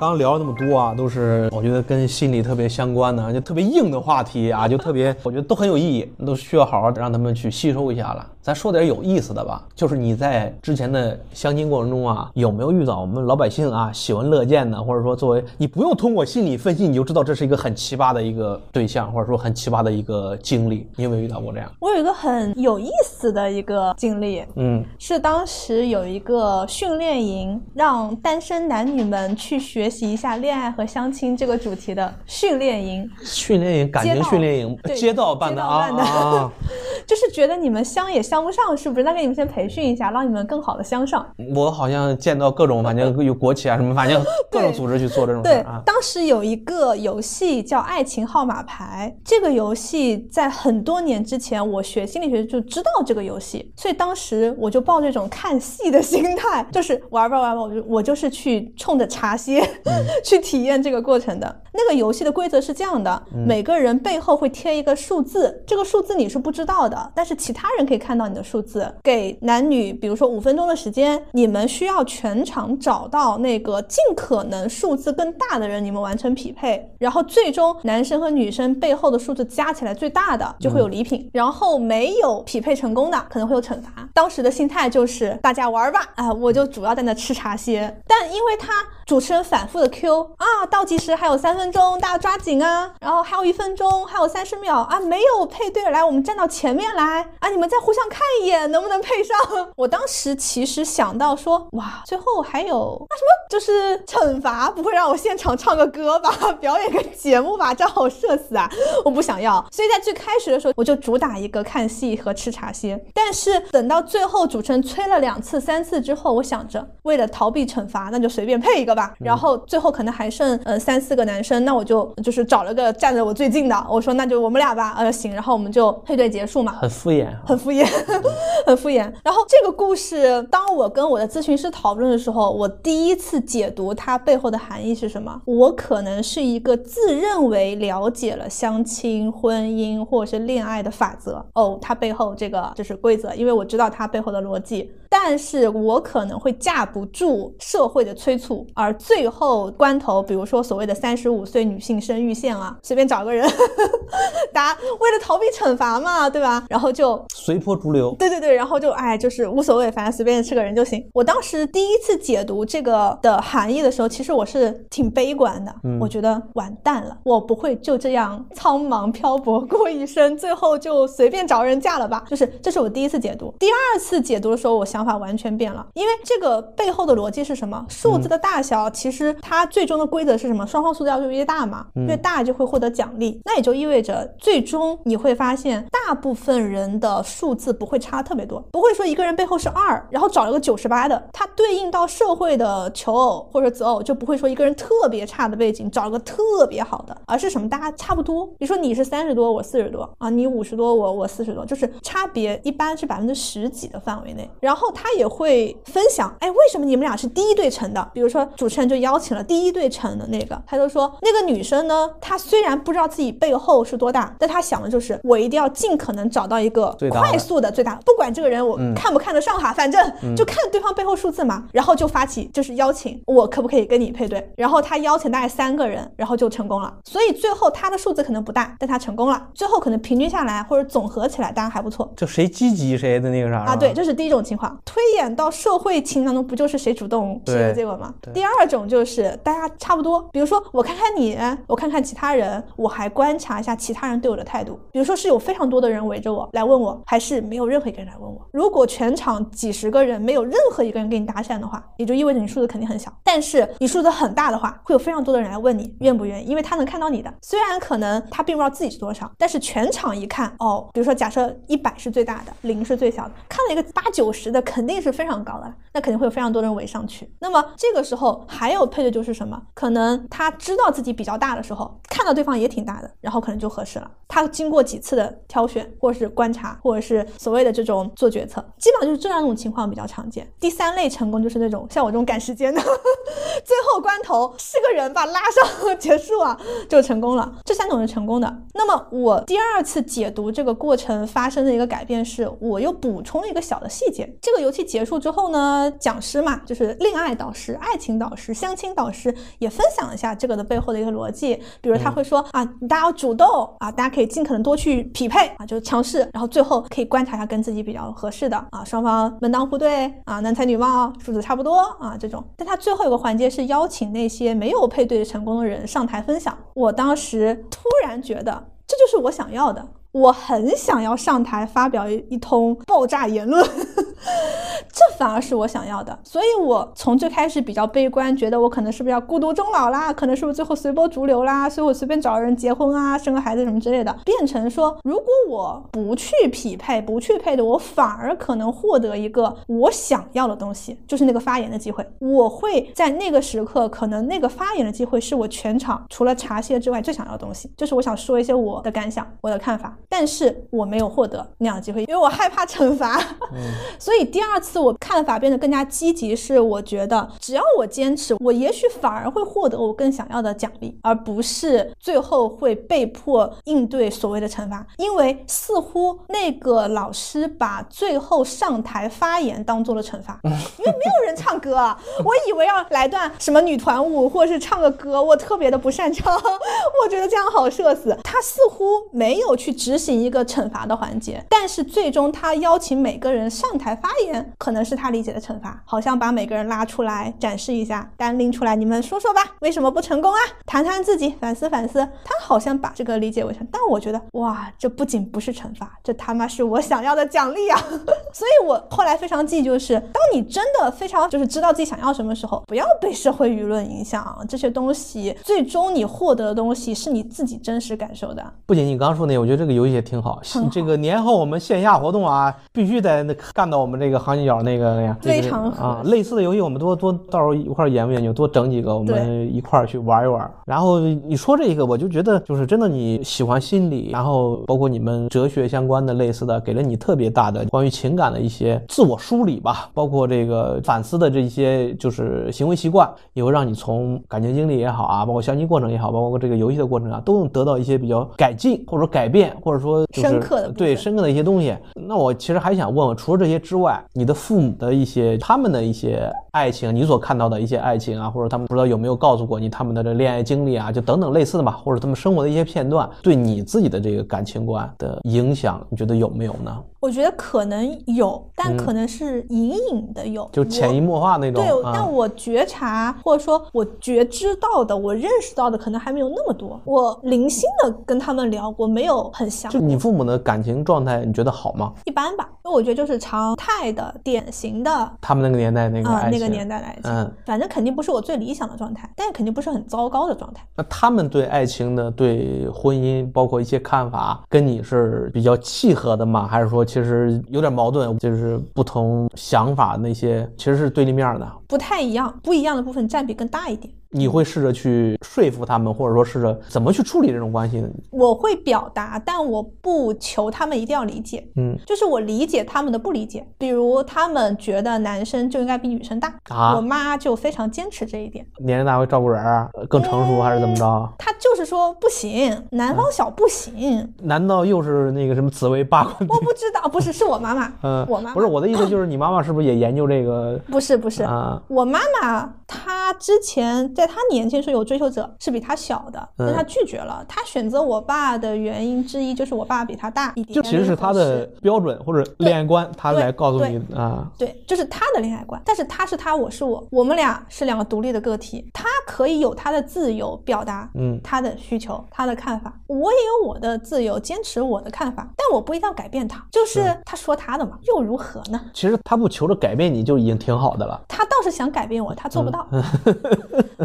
刚刚聊了那么多啊，都是我觉得跟心理特别相关的，就特别硬的话题啊，就特别，我觉得都很有意义，都需要好好让他们去吸收一下了。咱说点有意思的吧，就是你在之前的相亲过程中啊，有没有遇到我们老百姓啊喜闻乐见的，或者说作为你不用通过心理分析你就知道这是一个很奇葩的一个对象，或者说很奇葩的一个经历，你有没有遇到过这样？我有一个很有意思的一个经历，嗯，是当时有一个训练营，让单身男女们去学习一下恋爱和相亲这个主题的训练营，训练营，感情训练营，街道办的啊！就是觉得你们相也相不上，是不是？那给你们先培训一下，让你们更好的相上。我好像见到各种，反正有国企啊什么，反正 各种组织去做这种事对。当时有一个游戏叫《爱情号码牌》，这个游戏在很多年之前，我学心理学就知道这个游戏，所以当时我就抱这种看戏的心态，就是玩吧玩吧，我就我就是去冲着茶歇、去体验这个过程的。那个游戏的规则是这样的：每个人背后会贴一个数字，这个数字你是不知道的，但是其他人可以看到你的数字。给男女，比如说五分钟的时间，你们需要全场找到那个尽可能数字更大的人，你们完成匹配，然后最终男生和女生背后的数字加起来最大的就会有礼品，然后没有匹配成功的可能会有惩罚。当时的心态就是大家玩儿吧，啊，我就主要在那吃茶歇。但因为他主持人反复的 Q 啊，倒计时还有三分钟，大家抓紧啊，然后还有一分钟，还有三十秒啊，没有配对，来，我们站到前面来啊，你们再互相看一眼，能不能配上？我当时其实想到说，哇，最后还有那什么，就是惩罚，不会让我现场唱个歌吧，表演个节目吧，这样好社死啊，我不想要。所以在最开始的时候，我就主打一个看戏和吃茶歇，但是等到最后主持人催了两次、三次之后，我想着为了逃避惩罚，那就随便配一个吧。然后最后可能还剩呃三四个男生，那我就就是找了个站着我最近的，我说那就我们俩吧，呃行，然后我们就配对结束嘛。很敷衍啊，很敷衍，很敷衍。然后这个故事，当我跟我的咨询师讨论的时候，我第一次解读它背后的含义是什么。我可能是一个自认为了解了相亲、婚姻或者是恋爱的法则哦，它背后这个就是规则，因为我知道它背后的逻辑。但是我可能会架不住社会的催促，而最后关头，比如说所谓的三十五岁女性生育线啊，随便找个人，答为了逃避惩罚嘛，对吧？然后就随波逐流。对对对，然后就哎，就是无所谓，反正随便是个人就行。我当时第一次解读这个的含义的时候，其实我是挺悲观的，我觉得完蛋了，我不会就这样苍茫漂泊过一生，最后就随便找人嫁了吧？就是这是我第一次解读。第二次解读的时候，我想法完全变了，因为这个背后的逻辑是什么？数字的大小，其实它最终的规则是什么？双方数字要越大嘛，越大就会获得奖励，那也就意味着最终你会发现，大部分人的数字不会差特别多，不会说一个人背后是二，然后找了个九十八的，它对应到社会的求偶或者择偶就不会说一个人特别差的背景找了个特别好的，而是什么大家差不多。比如说你是三十多，我四十多啊，你五十多，我我四十多，就是差别一般是百分之十几的范围内。然后他也会分享，哎，为什么你们俩是第一对成的？比如说主持人就邀请了第一对成的那个，他就说那个女生呢，她虽然不知道自己背后是多大，但她想的就是我一定要尽可能找到一个快速的最大的，不管这个人我嗯看不看得上哈，反正就看对方背后数字嘛，然后就发起就是邀请我可不可以跟你配对，然后他邀请大概三个人，然后就成功了。所以最后他的数字可能不大，但他成功了，最后可能平均下来或者总合起来大家还不错。就谁积极谁的那个啥啊，对，，这是第一种情况。推演到社会情当中，不就是谁主动谁的结果吗？第二种就是大家差不多，比如说我看看你，我看看其他人，我还观察一下其他人对我的态度。比如说是有非常多的人围着我来问我，还是没没有任何一个人来问我。如果全场几十个人没有任何一个人跟你搭讪的话，也就意味着你数字肯定很小。但是你数字很大的话，会有非常多的人来问你愿不愿意，因为他能看到你的。虽然可能他并不知道自己是多少，但是全场一看，哦，比如说假设一百是最大的，零是最小的，看了一个八九十的，肯定是非常高的，那肯定会有非常多人围上去。那么这个时候还有配对就是什么？可能他知道自己比较大的时候，看到对方也挺大的，然后可能就合适了。他经过几次的挑选，或者是观察，或者是所谓的这种做决策，基本上就是这两种情况比较常见。第三类成功就是那种像我这种赶时间的，最后关头是个人把拉上结束啊，就成功了。这三种是成功的。那么我第二次解读这个过程发生的一个改变是，我又补充了一个小的细节。这个游戏结束之后呢，讲师嘛，就是恋爱导师、爱情导师、相亲导师也分享了一下这个的背后的一个逻辑。比如他会说、啊，大家要主动啊，大家可以尽可能多去匹配啊，就是尝试，然后最后可以观察一他跟自己比较合适的啊，双方门当户对啊，男才女貌，数字差不多啊这种。但他最后一个环节是邀请那些没有配对成功的人上台分享。我当时突然觉得这就是我想要的。我很想要上台发表一通爆炸言论，这反而是我想要的。所以我从最开始比较悲观，觉得我可能是不是要孤独终老啦，可能是不是最后随波逐流啦，所以我随便找个人结婚啊，生个孩子什么之类的，变成说，如果我不去匹配，不去配的，我反而可能获得一个我想要的东西，就是那个发言的机会。我会在那个时刻，可能那个发言的机会是我全场除了茶歇之外最想要的东西，就是我想说一些我的感想、我的看法。但是我没有获得那样的机会，因为我害怕惩罚。所以第二次我看法变得更加积极，是我觉得只要我坚持，我也许反而会获得我更想要的奖励，而不是最后会被迫应对所谓的惩罚。因为似乎那个老师把最后上台发言当做了惩罚，因为没有人唱歌啊。我以为要来段什么女团舞，或者是唱个歌，我特别的不擅长，我觉得这样好社死。他似乎没有去执行一个惩罚的环节，但是最终他邀请每个人上台发言，可能是他理解的惩罚，好像把每个人拉出来展示一下，单拎出来，你们说说吧，为什么不成功啊？谈谈自己，反思反思。他好像把这个理解为惩，但我觉得哇，这不仅不是惩罚，这他妈是我想要的奖励啊！所以我后来非常记，就是当你真的非常就是知道自己想要什么时候，不要被社会舆论影响，这些东西最终你获得的东西是你自己真实感受的。不仅你刚刚说那个，我觉得这个游戏也挺好。这个年后我们线下活动啊，必须得干到我们这个行情角那个那样。非常合啊，类似的游戏我们多多到时候一块儿研究研究，多整几个，我们一块儿去玩一玩。然后你说这个，我就觉得就是真的你喜欢心理，然后包括你们哲学相关的类似的，给了你特别大的关于情感的一些自我梳理吧，包括这个反思的这一些就是行为习惯，也会让你从感情经历也好啊，包括相亲过程也好，包括这个游戏的过程啊，都能得到一些比较改进或者改变，或者说就是深刻的对深刻的一些东西。那我其实还想问问，除了这些之外，你的父母的一些他们的一些爱情，你所看到的一些爱情啊，或者他们不知道有没有告诉过你他们的这恋爱经历啊，就等等类似的吧，或者他们生活的一些片段，对你自己的这个感情观的影响，你觉得有没有呢？我觉得可能有，但可能是隐隐的有，嗯就潜移默化那种对，啊。但我觉察或者说我觉知到的，我认识到的可能还没有那么多。我零星的跟他们聊过，没有很详就你父母的感情状态，你觉得好吗？一般吧，因为我觉得就是常态的、典型的他们那个年代那个啊、爱情，那个情年代的爱情，嗯，反正肯定不是我最理想的状态，但也肯定不是很糟糕的状态。那他们对爱情的、对婚姻，包括一些看法，跟你是比较契合的吗？还是说其实有点矛盾，就是不同想法那些其实是对立面的？不太一样，不一样的部分占比更大一点。你会试着去说服他们，或者说试着怎么去处理这种关系呢？我会表达，但我不求他们一定要理解。嗯，就是我理解他们的不理解，比如他们觉得男生就应该比女生大，啊我妈就非常坚持这一点。年龄大会照顾人更成熟还是怎么着？她就是说不行，男方小不行。难道又是那个什么紫薇八卦？我不知道，不是，是我妈妈。嗯，我妈妈不是我的意思，就是你妈妈是不是也研究这个不是不是，啊？我妈妈她之前在他年轻时候有追求者，是比他小的，但他拒绝了。他选择我爸的原因之一就是我爸比他大一点，就其实是他的标准或者恋爱观，他来告诉你啊。对，这是他的恋爱观，但是他是他，我是我，我们俩是两个独立的个体，他可以有他的自由表达，嗯他的需求，他的看法，我也有我的自由，坚持我的看法，但我不一定要改变他，就是他说他的嘛，又如何呢？其实他不求着改变你就已经挺好的了。他倒是想改变我，他做不到。嗯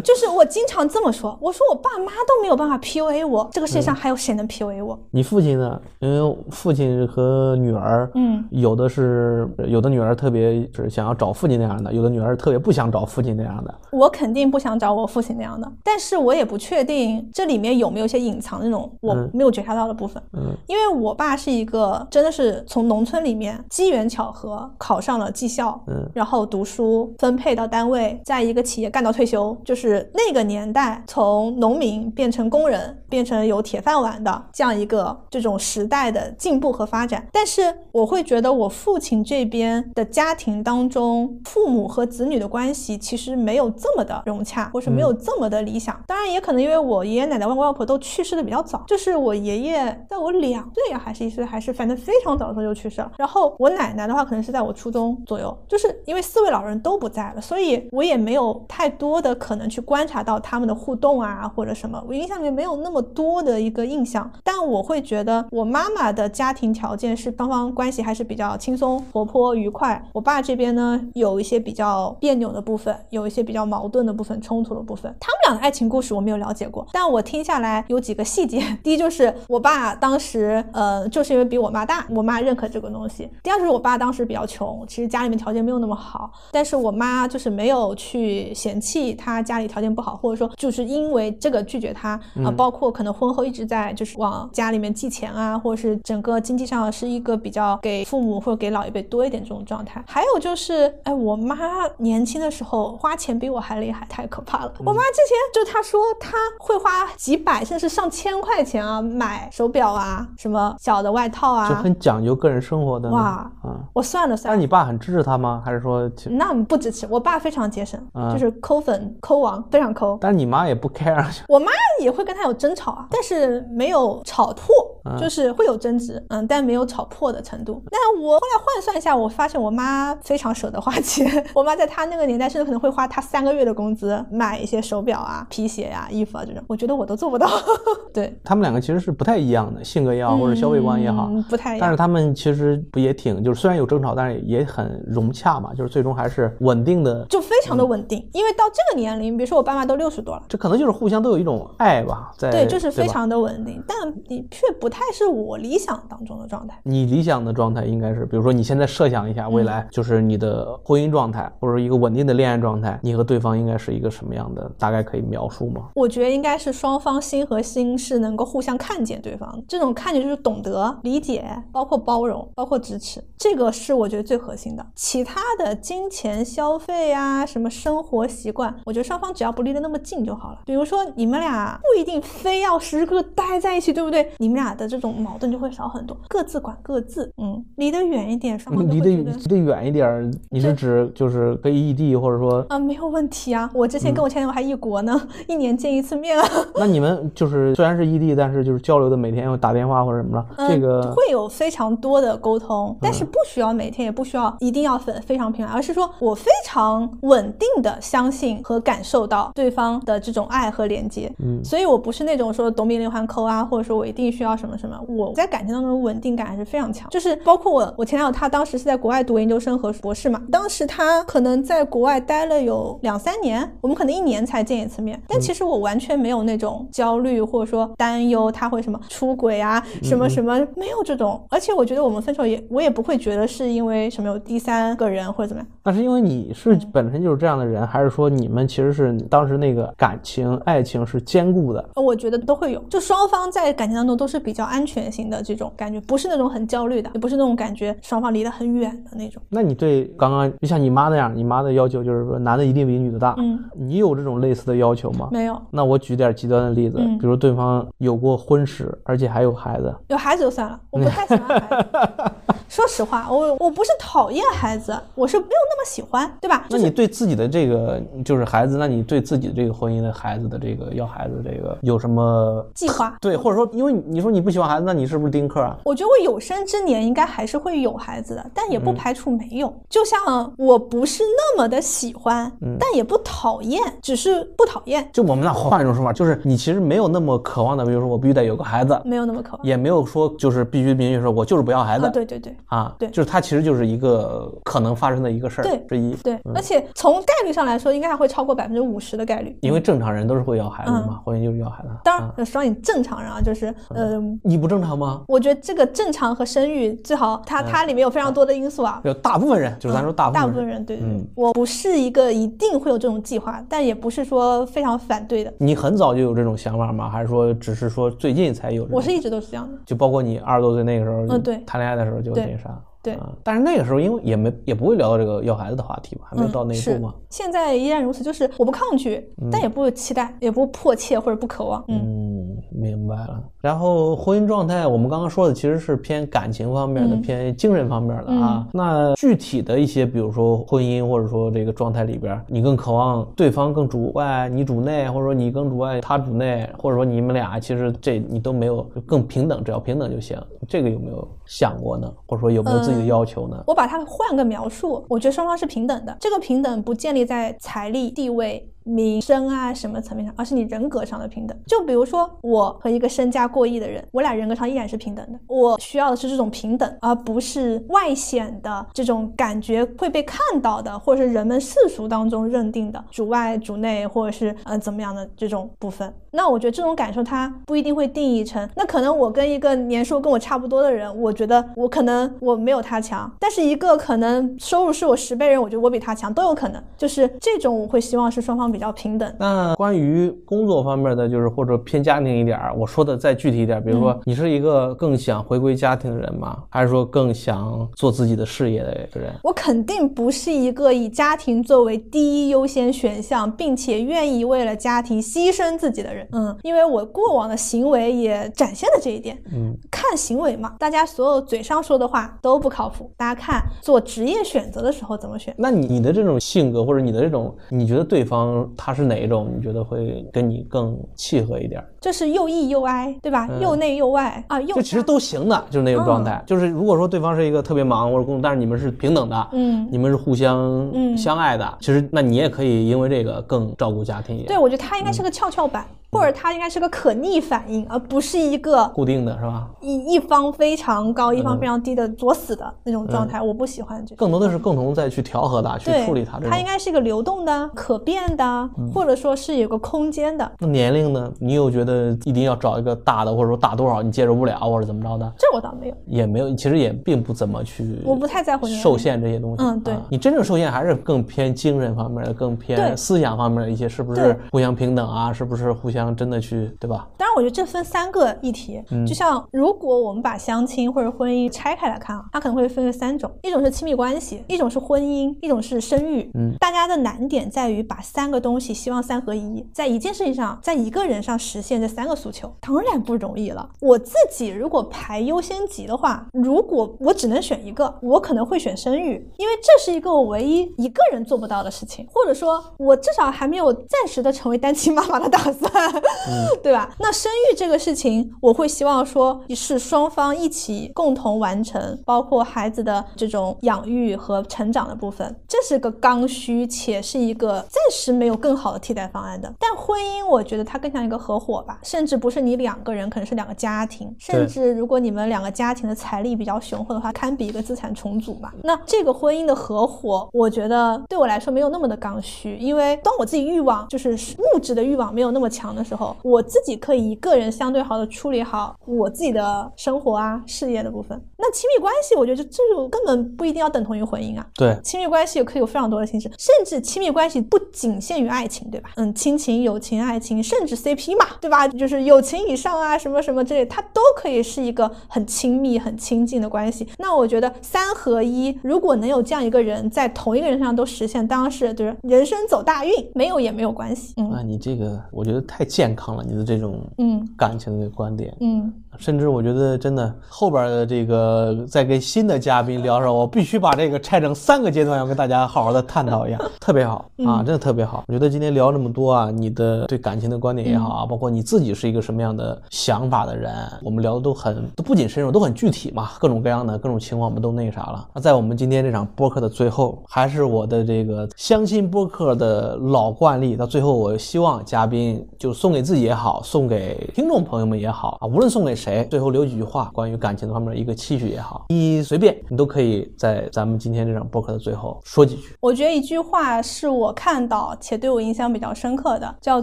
就是我经常这么说，我说我爸妈都没有办法 PUA 我，这个世界嗯上还有谁能 PUA 我？你父亲呢？因为父亲和女儿，嗯，有的是有的女儿特别是想要找父亲那样的，有的女儿特别不想找父亲那样的。我肯定不想找我父亲那样的，但是我也不确定这里面有没有一些隐藏那种我嗯没有觉察到的部分。嗯因为我爸是一个真的是从农村里面机缘巧合考上了技校，嗯然后读书分配到单位，在一个企业干到退休，就是那个年代从农民变成工人，变成有铁饭碗的这样一个这种时代的进步和发展。但是我会觉得我父亲这边的家庭当中，父母和子女的关系其实没有这么的融洽，或是没有这么的理想。当然，也可能因为我爷爷奶奶、外公外婆都去世的比较早，就是我爷爷在我两岁呀，还是一岁，还是反正非常早的时候就去世了。然后我奶奶的话，可能是在我初中左右，就是因为四位老人都不在了，所以我也没有太多的可能去观察到他们的互动啊，或者什么。我印象里面没有那么多的一个印象，但我会觉得我妈妈的家庭条件是双方关系还是比较轻松、活泼、愉快。我爸这边呢，有一些比较别扭的部分，有一些比较矛盾的部分、冲突的部分。他们俩的爱情故事我没有了解过，但我听下来有几个细节。第一就是我爸当时呃，就是因为比我妈大，我妈认可这个东西。第二就是我爸当时比较穷，其实家里面条件没有那么好，但是我妈就是没有去嫌弃他家里条件不好，或者说就是因为这个拒绝他啊、呃包括可能婚后一直在就是往家里面寄钱啊，或者是整个经济上是一个比较给父母或者给老一辈多一点这种状态。还有就是，哎，我妈年轻的时候花钱比我还厉害，太可怕了。我妈之前就她说她会花几百甚至上千块钱啊买手表啊，什么小的外套啊就啊。很讲究个人生活的。哇嗯！我算了算了但你，爸很支持她吗？还是说其，那不支持。我爸非常节省，嗯就是抠粉抠王，非常抠。但是你妈也不 care，我妈也会跟他有争吵啊，但是没有吵破，嗯就是会有争执，嗯，但没有吵破的程度。那我后来换算一下，我发现我妈非常舍得花钱，我妈在她那个年代甚至可能会花她三个月的工资买一些手表啊、皮鞋呀、衣服啊这种，我觉得我都做不到。对，他们两个其实是不太一样的，性格也好，或者消费观也好。嗯，不太一样但是。他们其实不也挺，就是虽然有争吵，但是也很融洽嘛，就是最终还是稳定的。就非常的稳定，因为到这个年龄，比如说我爸妈都六十多了，这可能就是互相都有一种爱吧，在对，就是非常的稳定，但你却不太是我理想当中的状态。你理想的状态应该是，比如说你现在设想一下未嗯来，就是你的婚姻状态或者一个稳定的恋爱状态，你和对方应该是一个什么样的？大概可以描述吗？我觉得应该是双方心和心是能够互相看见对方，这种看见就是懂得、理解，包括包容，包括支持，这个是我觉得最核心的。其他的金钱消费啊，什么生活习惯，我觉得双方只要不离得那么近就好了。比如说你们俩不一定非要时时刻刻待在一起，对不对？你们俩的这种矛盾就会少很多，各自管各自，嗯，离得远一点，双方就离得离得远一点儿，你是指就是可以异地，或者说，啊，没有问题啊。我之前嗯跟我前男友还异国呢，一年见一次面啊。那你们就是虽然是异地，但是就是交流的每天要打电话或者什么了，这嗯个会有非常多的沟通，但嗯是不需要每天，也不需要一定要非非常频繁，而是说我非常稳定的相信和感受到对方的这种爱和连接。嗯所以我不是那种说夺命连环扣啊，或者说我一定需要什么的什么？我在感情当中的稳定感还是非常强，就是包括我，我前男友他当时是在国外读研究生和博士嘛，当时他可能在国外待了有两三年，我们可能一年才见一次面，但其实我完全没有那种焦虑或者说担忧他会什么出轨啊，什么什么没有这种，而且我觉得我们分手也我也不会觉得是因为什么有第三个人或者怎么样。那是因为你是本身就是这样的人，还是说你们其实是当时那个感情爱情是坚固的？我觉得都会有，就双方在感情当中都是比较安全性的这种感觉，不是那种很焦虑的，也不是那种感觉双方离得很远的那种。那你对刚刚就像你妈那样，你妈的要求就是说男的一定比女的大，嗯，你有这种类似的要求吗？没有，那我举点极端的例子，嗯比如对方有过婚史，而且还有孩子，有孩子就算了，我不太喜欢孩子。说实话，我我不是讨厌孩子，我是没有那么喜欢，对吧？那你对自己的这个就是孩子，那你对自己的这个婚姻的孩子的这个要孩子这个有什么计划。对，或者说因为你说你不喜欢孩子，那你是不是丁克啊？我觉得我有生之年应该还是会有孩子的，但也不排除没有。就像我不是那么的喜欢，但也不讨厌，只是不讨厌，就我们那换一种说法，就是你其实没有那么渴望的，比如说我必须得有个孩子，没有那么渴望。也没有说就是必须明确说我就是不要孩子啊，对对对啊，对就是它其实就是一个可能发生的一个事儿之一。对，而且从概率上来说，应该还会超过百分之五十的概率。因为正常人都是会要孩子的嘛，嗯婚姻就是要孩子。当啊然，说你正常人啊，就是呃，你不正常吗？我觉得这个正常和生育最好，它它里面有非常多的因素啊。有大部分人，就是咱说大部分人，大部分人，对对我不是一个一定会有这种计划，但也不是说非常反对的。你很早就有这种想法吗？还是说只是说最近才有？我是一直都是这样的。就包括你二十多岁那个时候，嗯对谈恋爱的时候就对那啥。对啊，但是那个时候因为也没也不会聊到这个要孩子的话题嘛，还没有到那一步嘛。现在依然如此，就是我不抗拒，但也不期待，也不迫切或者不渴望。嗯，嗯，明白了。然后婚姻状态，我们刚刚说的其实是偏感情方面的，嗯偏精神方面的啊。那具体的一些，比如说婚姻或者说这个状态里边，你更渴望对方更主外，你主内，或者说你更主外，他主内，或者说你们俩其实这你都没有更平等，只要平等就行。这个有没有想过呢？或者说有没有自己的要求呢？我把它换个描述，我觉得双方是平等的。这个平等不建立在财力、地位。名声啊什么层面上，而是你人格上的平等。就比如说我和一个身家过亿的人，我俩人格上依然是平等的。我需要的是这种平等，而不是外显的这种感觉会被看到的，或者是人们世俗当中认定的主外主内，或者是呃怎么样的这种部分。那我觉得这种感受它不一定会定义成，那可能我跟一个年收跟我差不多的人，我觉得我可能我没有他强，但是一个可能收入是我十倍人，我觉得我比他强都有可能。就是这种我会希望是双方比较平等。那关于工作方面的，就是或者偏家庭一点儿，我说的再具体一点，比如嗯说你是一个更想回归家庭的人吗？还是说更想做自己的事业的人？我肯定不是一个以家庭作为第一优先选项，并且愿意为了家庭牺牲自己的人。嗯，因为我过往的行为也展现了这一点。嗯，看行为嘛，大家所有嘴上说的话都不靠谱，大家看做职业选择的时候怎么选。那你你的这种性格或者你的这种，你觉得对方他是哪一种？你觉得会跟你更契合一点儿？这是又义又哀，对吧？又内又外啊，又就其实都行的，就是那种状态。就是如果说对方是一个特别忙或者工作，但是你们是平等的，嗯你们是互相嗯相爱的，其实那你也可以因为这个更照顾家庭一点。对，我觉得他应该是个跷跷板，或者它应该是个可逆反应，而不是一个固定的是吧？一一方非常高，一方非常低的作死的那种状态。我不喜欢这种。更多的是共同再去调和它，去处理它。它应该是一个流动的、可变的，或者说是有个空间的。那年龄呢？你有觉得一定要找一个大的，或者说大多少你接受不了，或者怎么着的？这我倒没有，也没有，其实也并不怎么去。我不太在乎受限这些东西。嗯对啊你真正受限还是更偏精神方面的，更偏思想方面的一些，是不是互相平等啊？是不是互相真的去，对吧？当然，我觉得这分三个议题。嗯就像如果我们把相亲或者婚姻拆开来看啊，它可能会分为三种：一种是亲密关系，一种是婚姻，一种是生育。嗯，大家的难点在于把三个东西希望三合一，在一件事情上，在一个人上实现这三个诉求，当然不容易了。我自己如果排优先级的话，如果我只能选一个，我可能会选生育，因为这是一个我唯一一个人做不到的事情，或者说，我至少还没有暂时的成为单亲妈妈的打算。对吧？那生育这个事情，我会希望说是双方一起共同完成，包括孩子的这种养育和成长的部分，这是个刚需，且是一个暂时没有更好的替代方案的。但婚姻，我觉得它更像一个合伙吧，甚至不是你两个人，可能是两个家庭，甚至如果你们两个家庭的财力比较雄厚的话，堪比一个资产重组嘛。那这个婚姻的合伙，我觉得对我来说没有那么的刚需，因为当我自己欲望就是物质的欲望没有那么强的时候，我自己可以一个人相对好的处理好我自己的生活啊、事业的部分。那亲密关系，我觉得这就根本不一定要等同于婚姻啊。对，亲密关系可以有非常多的形式，甚至亲密关系不仅限于爱情，对吧？嗯，亲情、友情、爱情，甚至 CP 嘛，对吧？就是友情以上啊，什么什么之类，它都可以是一个很亲密、很亲近的关系。那我觉得三合一，如果能有这样一个人在同一个人身上都实现，当然是就是人生走大运，没有也没有关系。嗯，那你这个我觉得太健康了，你的这种嗯感情的观点，嗯。甚至我觉得真的后边的这个再跟新的嘉宾聊的时候，我必须把这个拆成三个阶段，要跟大家好好的探讨一下，特别好啊，真的特别好。我觉得今天聊这么多啊，你的对感情的观点也好啊，包括你自己是一个什么样的想法的人，我们聊的都很都不仅深入，都很具体嘛，各种各样的各种情况我们都那个啥了。那在我们今天这场播客的最后，还是我的这个相亲播客的老惯例，到最后我希望嘉宾就送给自己也好，送给听众朋友们也好啊，无论送给谁，最后留几句话关于感情方面的一个期许也好，你随便，你都可以在咱们今天这场播客的最后说几句。我觉得一句话是我看到且对我影响比较深刻的，叫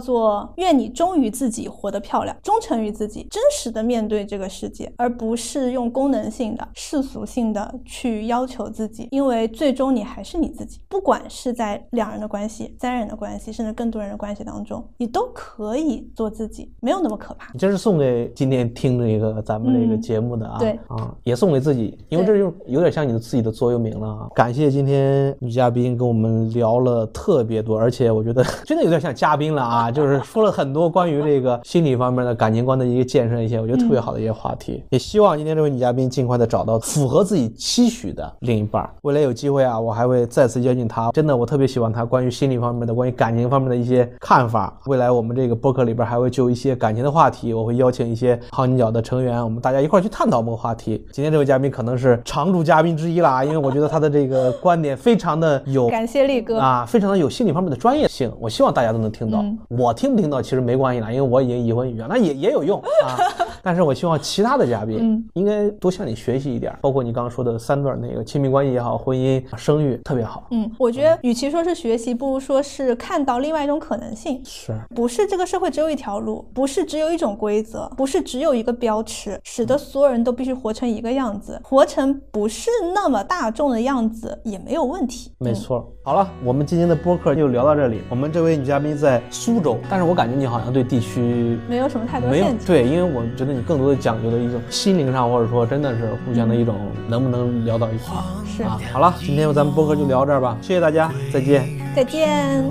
做“愿你忠于自己，活得漂亮，忠诚于自己，真实的面对这个世界，而不是用功能性的、世俗性的去要求自己，因为最终你还是你自己。不管是在两人的关系、三人的关系，甚至更多人的关系当中，你都可以做自己，没有那么可怕。这是送给今天听这个咱们这个节目的啊，对啊，也送给自己，因为这就有点像你的自己的座右铭了啊。感谢今天女嘉宾跟我们聊了特别多，而且我觉得 真的有点像嘉宾了啊，就是说了很多关于这个心理方面的感情观的一个建设，一些我觉得特别好的一些话题。也希望今天这位女嘉宾尽快的找到符合自己期许的另一半。未来有机会啊，我还会再次邀请她。真的，我特别喜欢她关于心理方面的、关于感情方面的一些看法。未来我们这个播客里边还会就一些感情的话题，我会邀请一些好你角的成员，我们大家一块儿去探讨某个话题。今天这位嘉宾可能是常驻嘉宾之一了啊，因为我觉得他的这个观点非常的有感谢力哥啊，非常的有心理方面的专业性。我希望大家都能听到。嗯我听不听到其实没关系啦，因为我已经已婚已育，那也也有用啊。但是我希望其他的嘉宾嗯应该多向你学习一点，包括你刚刚说的三段那个亲密关系也好，婚姻、生育特别好。嗯，我觉得与其说是学习，不如说是看到另外一种可能性。是，不是这个社会只有一条路，不是只有一种规则，不是只有一个标尺，使得所有人都必须活成一个样子，活成不是那么大众的样子也没有问题。没错。好了，我们今天的播客就聊到这里。我们这位女嘉宾在苏州，但是我感觉你好像对地区没有什么太多没有限制。对，因为我觉得你更多的讲究的一种心灵上，或者说真的是互相的一种能不能聊到一块儿是啊。好了，今天咱们播客就聊到这儿吧，谢谢大家，再见。再见。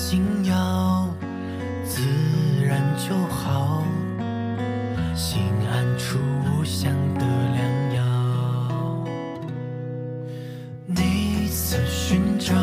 心要，自然就好。心安处无相得良药。你曾寻找